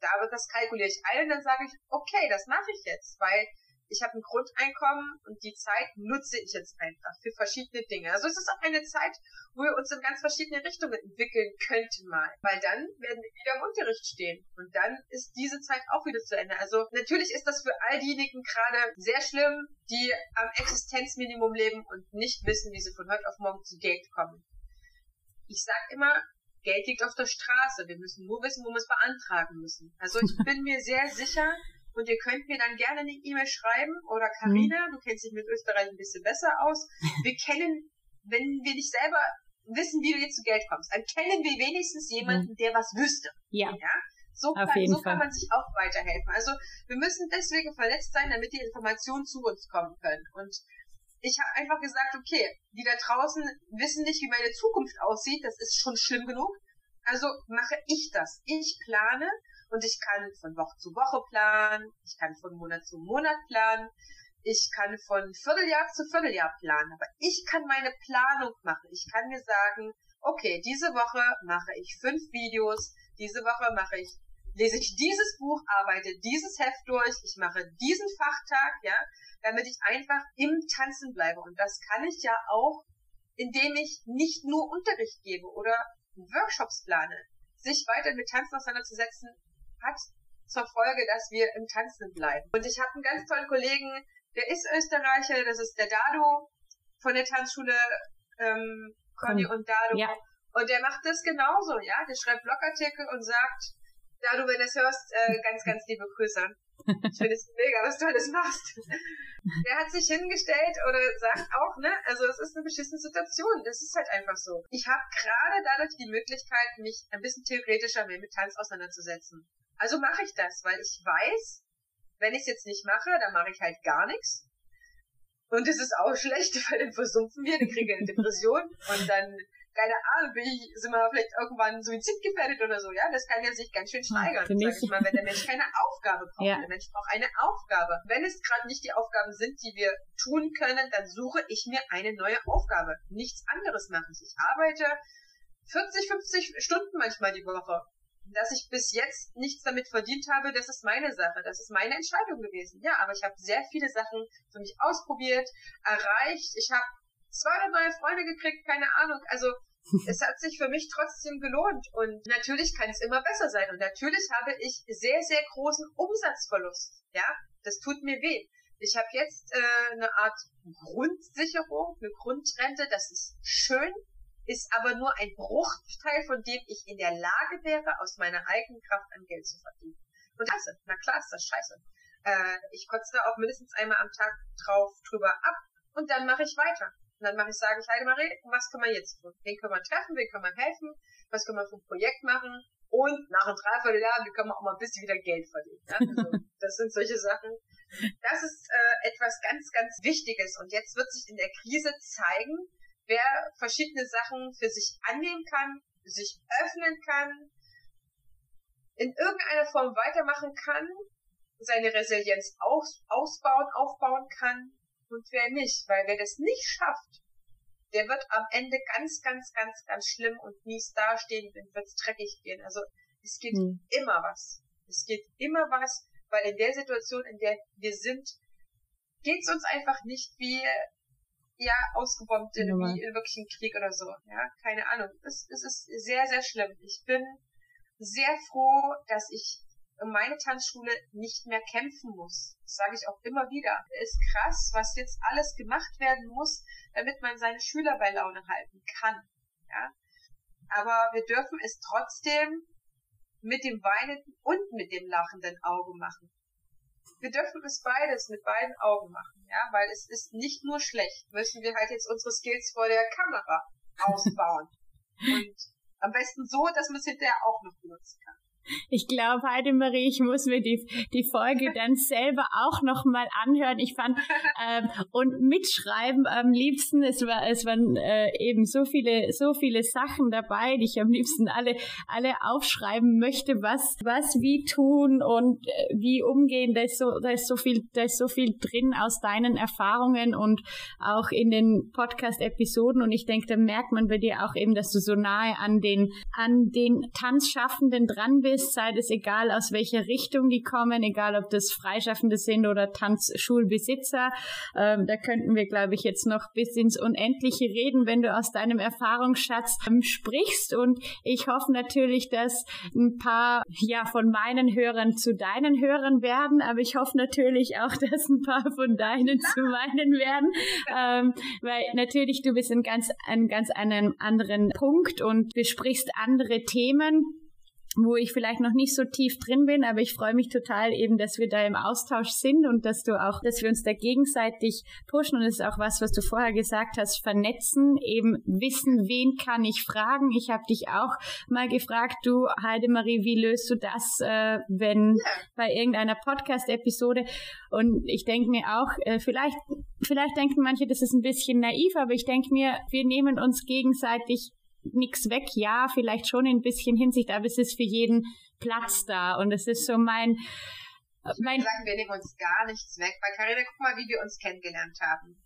Da wird das kalkuliere ich ein und dann sage ich, okay, das mache ich jetzt, weil ich habe ein Grundeinkommen und die Zeit nutze ich jetzt einfach für verschiedene Dinge. Also es ist auch eine Zeit, wo wir uns in ganz verschiedene Richtungen entwickeln könnten mal, weil dann werden wir wieder im Unterricht stehen und dann ist diese Zeit auch wieder zu Ende. Also natürlich ist das für all diejenigen gerade sehr schlimm, die am Existenzminimum leben und nicht wissen, wie sie von heute auf morgen zu Geld kommen. Ich sag immer, Geld liegt auf der Straße. Wir müssen nur wissen, wo wir es beantragen müssen. Also ich bin mir sehr sicher und ihr könnt mir dann gerne eine E-Mail schreiben oder Karina, mhm. du kennst dich mit Österreich ein bisschen besser aus. Wir kennen, wenn wir nicht selber wissen, wie du jetzt zu Geld kommst, dann kennen wir wenigstens jemanden, mhm. der was wüsste. Ja. ja? So, kann, so kann man sich auch weiterhelfen. Also wir müssen deswegen verletzt sein, damit die Informationen zu uns kommen können. Und ich habe einfach gesagt, okay, die da draußen wissen nicht, wie meine Zukunft aussieht, das ist schon schlimm genug. Also mache ich das. Ich plane und ich kann von Woche zu Woche planen, ich kann von Monat zu Monat planen, ich kann von Vierteljahr zu Vierteljahr planen, aber ich kann meine Planung machen. Ich kann mir sagen, okay, diese Woche mache ich fünf Videos, diese Woche mache ich lese ich dieses Buch, arbeite dieses Heft durch, ich mache diesen Fachtag, ja, damit ich einfach im Tanzen bleibe. Und das kann ich ja auch, indem ich nicht nur Unterricht gebe oder Workshops plane. Sich weiter mit Tanzen auseinanderzusetzen, hat zur Folge, dass wir im Tanzen bleiben. Und ich habe einen ganz tollen Kollegen, der ist Österreicher, das ist der Dado von der Tanzschule ähm, Conny und Dado. Ja. Und der macht das genauso, ja. Der schreibt Blogartikel und sagt, Dado, wenn du es hörst, äh, ganz, ganz liebe Grüße. Ich finde es mega, was du alles machst. Der hat sich hingestellt oder sagt auch, ne, also es ist eine beschissene Situation. Das ist halt einfach so. Ich habe gerade dadurch die Möglichkeit, mich ein bisschen theoretischer mehr mit Tanz auseinanderzusetzen. Also mache ich das, weil ich weiß, wenn ich es jetzt nicht mache, dann mache ich halt gar nichts. Und es ist auch schlecht, weil dann versumpfen wir, dann kriegen wir eine Depression und dann keine Ahnung, bin ich, sind wir vielleicht irgendwann suizidgefährdet oder so, ja? Das kann ja sich ganz schön steigern, sag ich mal, wenn der Mensch keine Aufgabe braucht. Ja. Der Mensch braucht eine Aufgabe. Wenn es gerade nicht die Aufgaben sind, die wir tun können, dann suche ich mir eine neue Aufgabe. Nichts anderes mache ich. Ich arbeite 40, 50 Stunden manchmal die Woche. Dass ich bis jetzt nichts damit verdient habe, das ist meine Sache. Das ist meine Entscheidung gewesen. Ja, aber ich habe sehr viele Sachen für mich ausprobiert, erreicht. Ich habe 200 neue Freunde gekriegt, keine Ahnung. Also es hat sich für mich trotzdem gelohnt und natürlich kann es immer besser sein und natürlich habe ich sehr, sehr großen Umsatzverlust. Ja, das tut mir weh. Ich habe jetzt äh, eine Art Grundsicherung, eine Grundrente, das ist schön, ist aber nur ein Bruchteil von dem ich in der Lage wäre, aus meiner eigenen Kraft an Geld zu verdienen. Und das, na klar ist das scheiße. Äh, ich kotze da auch mindestens einmal am Tag drauf drüber ab und dann mache ich weiter. Und dann mache ich, sage ich, Heidemarie, was können wir jetzt tun? Wen können wir treffen? Wen können wir helfen? Was können wir für ein Projekt machen? Und nach einem Dreivierteljahr, wie können wir auch mal ein bisschen wieder Geld verdienen? Ja? Also, das sind solche Sachen. Das ist äh, etwas ganz, ganz Wichtiges. Und jetzt wird sich in der Krise zeigen, wer verschiedene Sachen für sich annehmen kann, sich öffnen kann, in irgendeiner Form weitermachen kann, seine Resilienz aus, ausbauen, aufbauen kann und wer nicht. Weil wer das nicht schafft, der wird am Ende ganz, ganz, ganz, ganz schlimm und mies dastehen und wird dreckig gehen. Also es geht hm. immer was. Es geht immer was, weil in der Situation, in der wir sind, geht es uns einfach nicht wie ja ausgebombt in, wie in wirklichen Krieg oder so. Ja, keine Ahnung. Es, es ist sehr, sehr schlimm. Ich bin sehr froh, dass ich meine Tanzschule nicht mehr kämpfen muss. Das sage ich auch immer wieder. Es ist krass, was jetzt alles gemacht werden muss, damit man seine Schüler bei Laune halten kann. Ja? Aber wir dürfen es trotzdem mit dem weinenden und mit dem lachenden Auge machen. Wir dürfen es beides mit beiden Augen machen, ja, weil es ist nicht nur schlecht. Müssen wir halt jetzt unsere Skills vor der Kamera ausbauen. und am besten so, dass man es hinterher auch noch benutzen kann. Ich glaube, Heidemarie, ich muss mir die, die Folge dann selber auch nochmal anhören. Ich fand, ähm, und mitschreiben am liebsten, es war, es waren äh, eben so viele, so viele Sachen dabei, die ich am liebsten alle, alle aufschreiben möchte, was, was wie tun und äh, wie umgehen. Da ist so, da ist so viel, da ist so viel drin aus deinen Erfahrungen und auch in den Podcast-Episoden. Und ich denke, da merkt man bei dir auch eben, dass du so nahe an den, an den Tanzschaffenden dran bist ist, sei es egal aus welcher Richtung die kommen, egal ob das Freischaffende sind oder Tanzschulbesitzer. Ähm, da könnten wir, glaube ich, jetzt noch bis ins Unendliche reden, wenn du aus deinem Erfahrungsschatz ähm, sprichst. Und ich hoffe natürlich, dass ein paar ja von meinen Hörern zu deinen Hörern werden, aber ich hoffe natürlich auch, dass ein paar von deinen zu meinen werden, ähm, weil natürlich du bist in ganz, an ganz einem anderen Punkt und besprichst andere Themen wo ich vielleicht noch nicht so tief drin bin, aber ich freue mich total eben, dass wir da im Austausch sind und dass du auch, dass wir uns da gegenseitig pushen. Und das ist auch was, was du vorher gesagt hast, vernetzen, eben wissen, wen kann ich fragen. Ich habe dich auch mal gefragt, du Heidemarie, wie löst du das, äh, wenn bei irgendeiner Podcast-Episode? Und ich denke mir auch, äh, vielleicht, vielleicht denken manche, das ist ein bisschen naiv, aber ich denke mir, wir nehmen uns gegenseitig nichts weg. Ja, vielleicht schon in ein bisschen Hinsicht, aber es ist für jeden Platz da. Und es ist so mein, ich mein sagen, wir nehmen uns gar nichts weg. Bei Carina, guck mal, wie wir uns kennengelernt haben.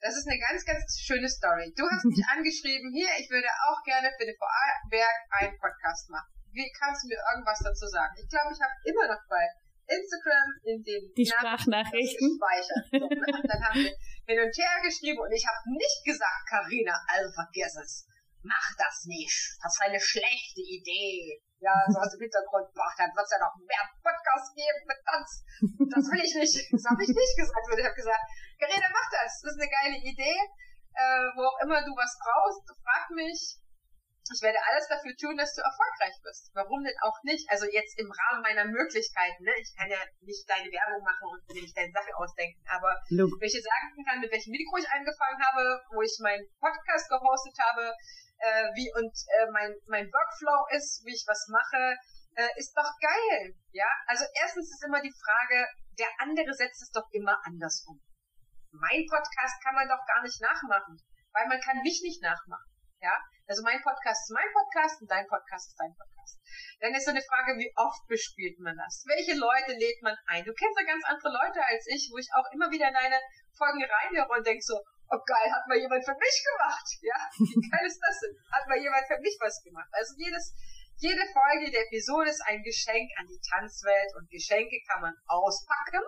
Das ist eine ganz, ganz schöne Story. Du hast mich angeschrieben, hier, ich würde auch gerne für den VR-Berg einen Podcast machen. Wie kannst du mir irgendwas dazu sagen? Ich glaube, ich habe immer noch bei Instagram in den die Sprachnachrichten gespeichert. Und dann haben wir hin und her geschrieben und ich habe nicht gesagt, Carina, also vergiss es mach das nicht. Das ist eine schlechte Idee. Ja, so aus dem Hintergrund gemacht dann wird es ja noch mehr Podcasts geben mit Tanz. Das will ich nicht. Das habe ich nicht gesagt. Ich habe gesagt, Gerede, mach das. Das ist eine geile Idee. Äh, wo auch immer du was brauchst, frag mich. ich werde alles dafür tun, dass du erfolgreich wirst. Warum denn auch nicht? Also jetzt im Rahmen meiner Möglichkeiten. Ne? Ich kann ja nicht deine Werbung machen und mir nicht deine Sachen ausdenken. Aber Look. wenn ich dir sagen kann, mit welchem Mikro ich angefangen habe, wo ich meinen Podcast gehostet habe, äh, wie und äh, mein, mein Workflow ist, wie ich was mache, äh, ist doch geil. Ja, also erstens ist immer die Frage, der andere setzt es doch immer andersrum. Mein Podcast kann man doch gar nicht nachmachen, weil man kann mich nicht nachmachen. Ja, also mein Podcast ist mein Podcast und dein Podcast ist dein Podcast. Dann ist so eine Frage, wie oft bespielt man das? Welche Leute lädt man ein? Du kennst ja ganz andere Leute als ich, wo ich auch immer wieder in deine Folgen reinhöre und denk so, oh geil, hat mal jemand für mich gemacht. Ja, wie geil ist das denn? Hat mal jemand für mich was gemacht? Also jedes, jede Folge der Episode ist ein Geschenk an die Tanzwelt und Geschenke kann man auspacken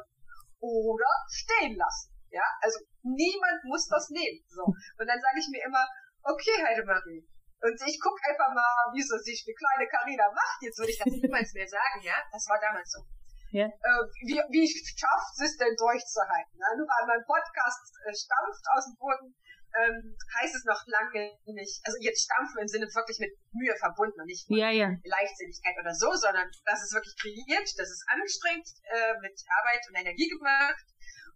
oder stehen lassen. Ja, also niemand muss das nehmen. So. Und dann sage ich mir immer, okay, Heidemarie. Und ich guck einfach mal, wie so sich eine kleine Karina macht. Jetzt würde ich das niemals mehr sagen, ja. Das war damals so. Ja. Äh, wie, wie schafft es denn durchzuhalten? Ne? Nur weil mein Podcast äh, stampft aus dem Boden, ähm, heißt es noch lange nicht, also jetzt stampfen im Sinne wirklich mit Mühe verbunden und nicht mit ja, ja. Leichtsinnigkeit oder so, sondern das ist wirklich kreiert, das ist anstrengend, äh, mit Arbeit und Energie gemacht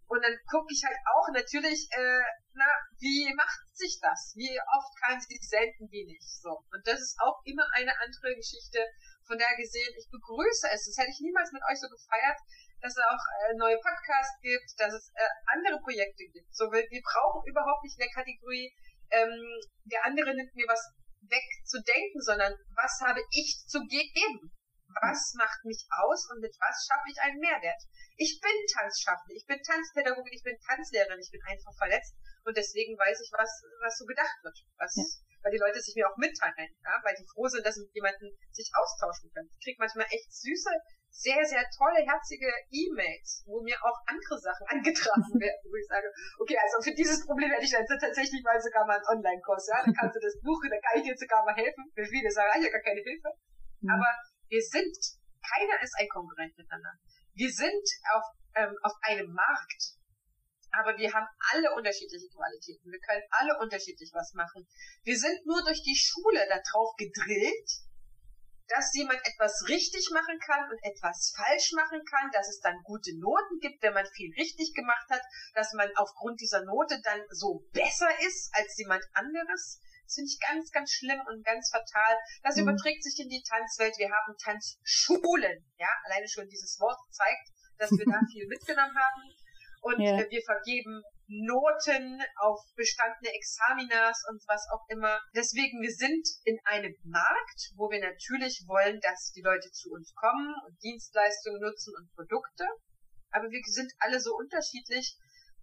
und dann gucke ich halt auch natürlich, äh, na, wie macht sich das? Wie oft kann sie senden, wie nicht? So. Und das ist auch immer eine andere Geschichte. Von daher gesehen, ich begrüße es. Das hätte ich niemals mit euch so gefeiert, dass es auch äh, neue Podcasts gibt, dass es äh, andere Projekte gibt. So, wir, wir brauchen überhaupt nicht in der Kategorie, ähm, der andere nimmt mir was weg zu denken, sondern was habe ich zu geben? Was macht mich aus und mit was schaffe ich einen Mehrwert? Ich bin Tanzschaffende, ich bin Tanzpädagogin, ich bin Tanzlehrerin, ich bin einfach verletzt und deswegen weiß ich, was, was so gedacht wird. Was, ja. Weil die Leute sich mir auch mitteilen, ja, weil die froh sind, dass sie mit jemandem sich austauschen können. Ich kriege manchmal echt süße, sehr, sehr tolle, herzige E-Mails, wo mir auch andere Sachen angetragen werden, wo ich sage, okay, also für dieses Problem hätte ich dann tatsächlich mal sogar mal einen Online-Kurs, ja, dann kannst du das buchen, dann kann ich dir sogar mal helfen. Für viele sagen, ah, ich habe gar keine Hilfe. Mhm. Aber wir sind, keiner ist ein Konkurrent miteinander. Wir sind auf, ähm, auf einem Markt, aber wir haben alle unterschiedliche Qualitäten. Wir können alle unterschiedlich was machen. Wir sind nur durch die Schule darauf gedrillt, dass jemand etwas richtig machen kann und etwas falsch machen kann, dass es dann gute Noten gibt, wenn man viel richtig gemacht hat, dass man aufgrund dieser Note dann so besser ist als jemand anderes. Das finde ich ganz, ganz schlimm und ganz fatal. Das mhm. überträgt sich in die Tanzwelt. Wir haben Tanzschulen. Ja, alleine schon dieses Wort zeigt, dass wir da viel mitgenommen haben. Und ja. wir vergeben Noten auf bestandene Examinas und was auch immer. Deswegen, wir sind in einem Markt, wo wir natürlich wollen, dass die Leute zu uns kommen und Dienstleistungen nutzen und Produkte. Aber wir sind alle so unterschiedlich,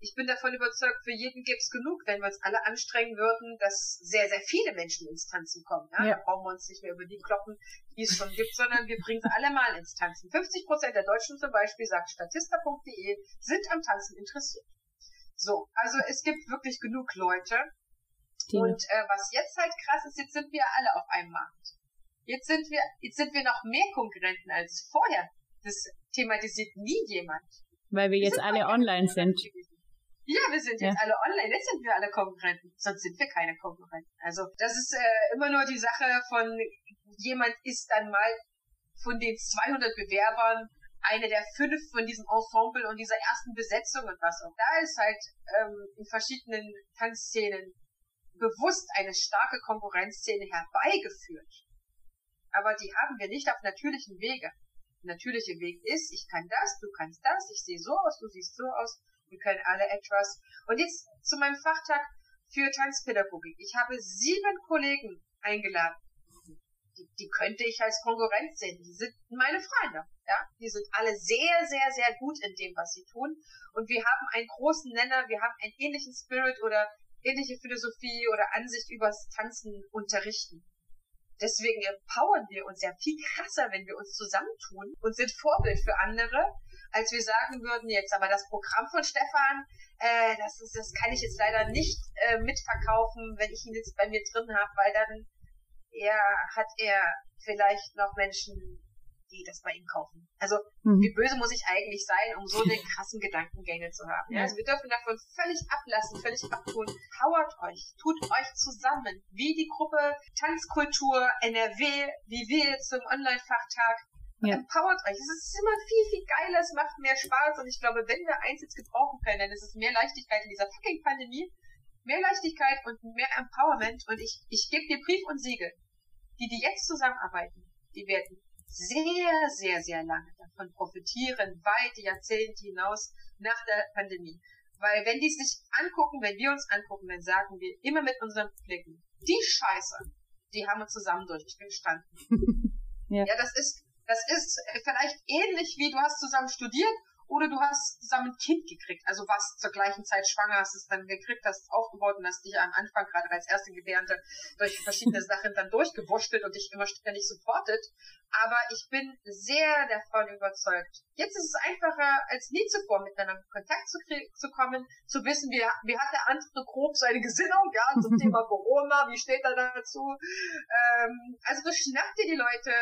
ich bin davon überzeugt, für jeden gäbe es genug, wenn wir uns alle anstrengen würden, dass sehr, sehr viele Menschen ins Tanzen kommen. Ja? ja. Da brauchen wir uns nicht mehr über die kloppen, die es schon gibt, sondern wir bringen sie alle mal ins Tanzen. 50 Prozent der Deutschen zum Beispiel, sagt statista.de, sind am Tanzen interessiert. So, also es gibt wirklich genug Leute. Die. Und äh, was jetzt halt krass ist, jetzt sind wir alle auf einem Markt. Jetzt sind wir, jetzt sind wir noch mehr Konkurrenten als vorher. Das thematisiert nie jemand. Weil wir, wir jetzt alle online sind. Ja, wir sind jetzt ja. alle online, jetzt sind wir alle Konkurrenten, sonst sind wir keine Konkurrenten. Also das ist äh, immer nur die Sache von, jemand ist dann mal von den 200 Bewerbern eine der fünf von diesem Ensemble und dieser ersten Besetzung und was. Und da ist halt ähm, in verschiedenen Tanzszenen bewusst eine starke Konkurrenzszene herbeigeführt. Aber die haben wir nicht auf natürlichen Wege. Der natürliche Weg ist, ich kann das, du kannst das, ich sehe so aus, du siehst so aus, wir können alle etwas. Und jetzt zu meinem Fachtag für Tanzpädagogik. Ich habe sieben Kollegen eingeladen. Die, die könnte ich als Konkurrenz sehen. Die sind meine Freunde. Ja, die sind alle sehr, sehr, sehr gut in dem, was sie tun. Und wir haben einen großen Nenner. Wir haben einen ähnlichen Spirit oder ähnliche Philosophie oder Ansicht übers Tanzen unterrichten. Deswegen empowern wir uns ja viel krasser, wenn wir uns zusammentun und sind Vorbild für andere als wir sagen würden, jetzt aber das Programm von Stefan, äh, das, ist, das kann ich jetzt leider nicht äh, mitverkaufen, wenn ich ihn jetzt bei mir drin habe, weil dann er, hat er vielleicht noch Menschen, die das bei ihm kaufen. Also mhm. wie böse muss ich eigentlich sein, um so eine krassen Gedankengänge zu haben? Ja? Also wir dürfen davon völlig ablassen, völlig abtun. Powert euch, tut euch zusammen, wie die Gruppe Tanzkultur NRW, wie wir zum Online-Fachtag. Ja. Empowert euch. Es ist immer viel, viel geiler, es macht mehr Spaß und ich glaube, wenn wir eins jetzt gebrauchen können, dann ist es mehr Leichtigkeit in dieser fucking Pandemie, mehr Leichtigkeit und mehr Empowerment und ich, ich gebe dir Brief und Siegel. Die, die jetzt zusammenarbeiten, die werden sehr, sehr, sehr lange davon profitieren, weit Jahrzehnte hinaus nach der Pandemie. Weil wenn die sich angucken, wenn wir uns angucken, dann sagen wir immer mit unseren Blicken, die Scheiße, die haben wir zusammen durchgestanden. ja. ja, das ist, das ist vielleicht ähnlich wie du hast zusammen studiert oder du hast zusammen ein Kind gekriegt, also warst zur gleichen Zeit schwanger, hast es dann gekriegt, hast es aufgebaut und hast dich am Anfang gerade als erste Gebärende durch verschiedene Sachen dann durchgewurschtelt und dich immer ständig supportet. Aber ich bin sehr davon überzeugt. Jetzt ist es einfacher, als nie zuvor miteinander in Kontakt zu, zu kommen, zu wissen, wie, wie hat der andere grob seine Gesinnung, ja, zum Thema Corona, wie steht er dazu. Ähm, also beschnappt ihr die Leute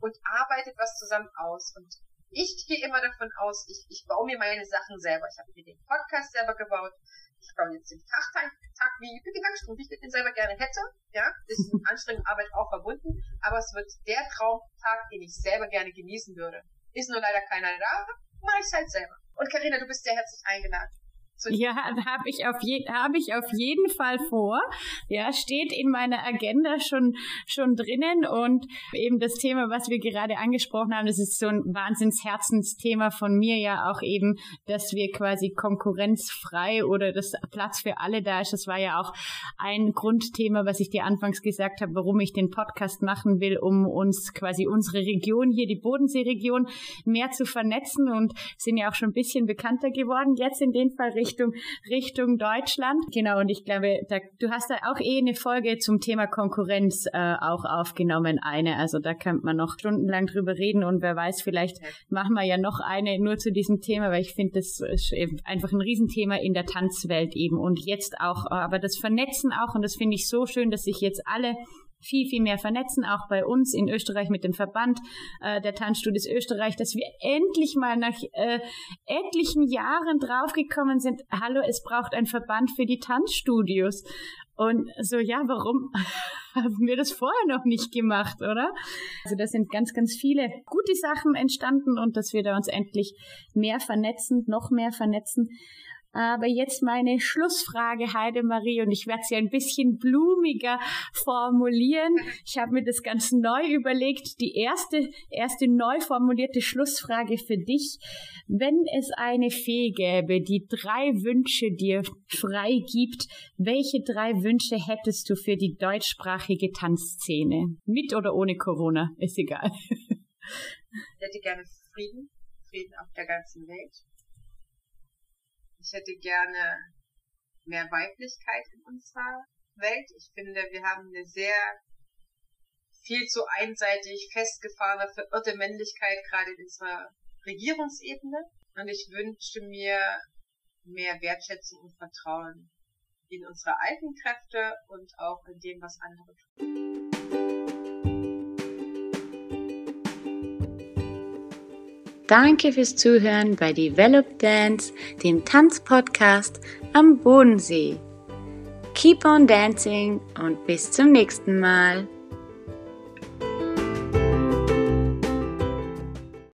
und arbeitet was zusammen aus. Und ich gehe immer davon aus, ich, ich baue mir meine Sachen selber. Ich habe mir den Podcast selber gebaut. Ich baue jetzt den Fachtag, Tag wie Gedankenstrom, wie ich den selber gerne hätte. Ja, ist mit anstrengender Arbeit auch verbunden. Aber es wird der Traumtag, den ich selber gerne genießen würde. Ist nur leider keiner da, mache ich es halt selber. Und Karina, du bist sehr herzlich eingeladen. Ja, habe ich auf je, habe ich auf jeden Fall vor. Ja, steht in meiner Agenda schon schon drinnen und eben das Thema, was wir gerade angesprochen haben, das ist so ein Wahnsinnsherzensthema von mir ja auch eben, dass wir quasi konkurrenzfrei oder das Platz für alle da ist. Das war ja auch ein Grundthema, was ich dir anfangs gesagt habe, warum ich den Podcast machen will, um uns quasi unsere Region hier, die Bodenseeregion, mehr zu vernetzen und sind ja auch schon ein bisschen bekannter geworden. Jetzt in dem Fall richtig Richtung, Richtung Deutschland. Genau, und ich glaube, da, du hast da auch eh eine Folge zum Thema Konkurrenz äh, auch aufgenommen, eine. Also da könnte man noch stundenlang drüber reden und wer weiß, vielleicht machen wir ja noch eine nur zu diesem Thema, weil ich finde, das ist einfach ein Riesenthema in der Tanzwelt eben und jetzt auch, aber das Vernetzen auch und das finde ich so schön, dass sich jetzt alle viel, viel mehr vernetzen, auch bei uns in Österreich mit dem Verband äh, der Tanzstudios Österreich, dass wir endlich mal nach äh, etlichen Jahren draufgekommen sind, hallo, es braucht ein Verband für die Tanzstudios. Und so, ja, warum haben wir das vorher noch nicht gemacht, oder? Also da sind ganz, ganz viele gute Sachen entstanden und dass wir da uns endlich mehr vernetzen, noch mehr vernetzen. Aber jetzt meine Schlussfrage, Heidemarie, und ich werde sie ein bisschen blumiger formulieren. Ich habe mir das ganz neu überlegt. Die erste, erste neu formulierte Schlussfrage für dich. Wenn es eine Fee gäbe, die drei Wünsche dir frei gibt, welche drei Wünsche hättest du für die deutschsprachige Tanzszene? Mit oder ohne Corona? Ist egal. Ich hätte gerne Frieden. Frieden auf der ganzen Welt ich hätte gerne mehr Weiblichkeit in unserer Welt. Ich finde, wir haben eine sehr viel zu einseitig festgefahrene, verirrte Männlichkeit gerade in unserer Regierungsebene. Und ich wünsche mir mehr Wertschätzung und Vertrauen in unsere eigenen Kräfte und auch in dem, was andere tun. Danke fürs Zuhören bei Develop Dance, dem Tanzpodcast am Bodensee. Keep on dancing und bis zum nächsten Mal.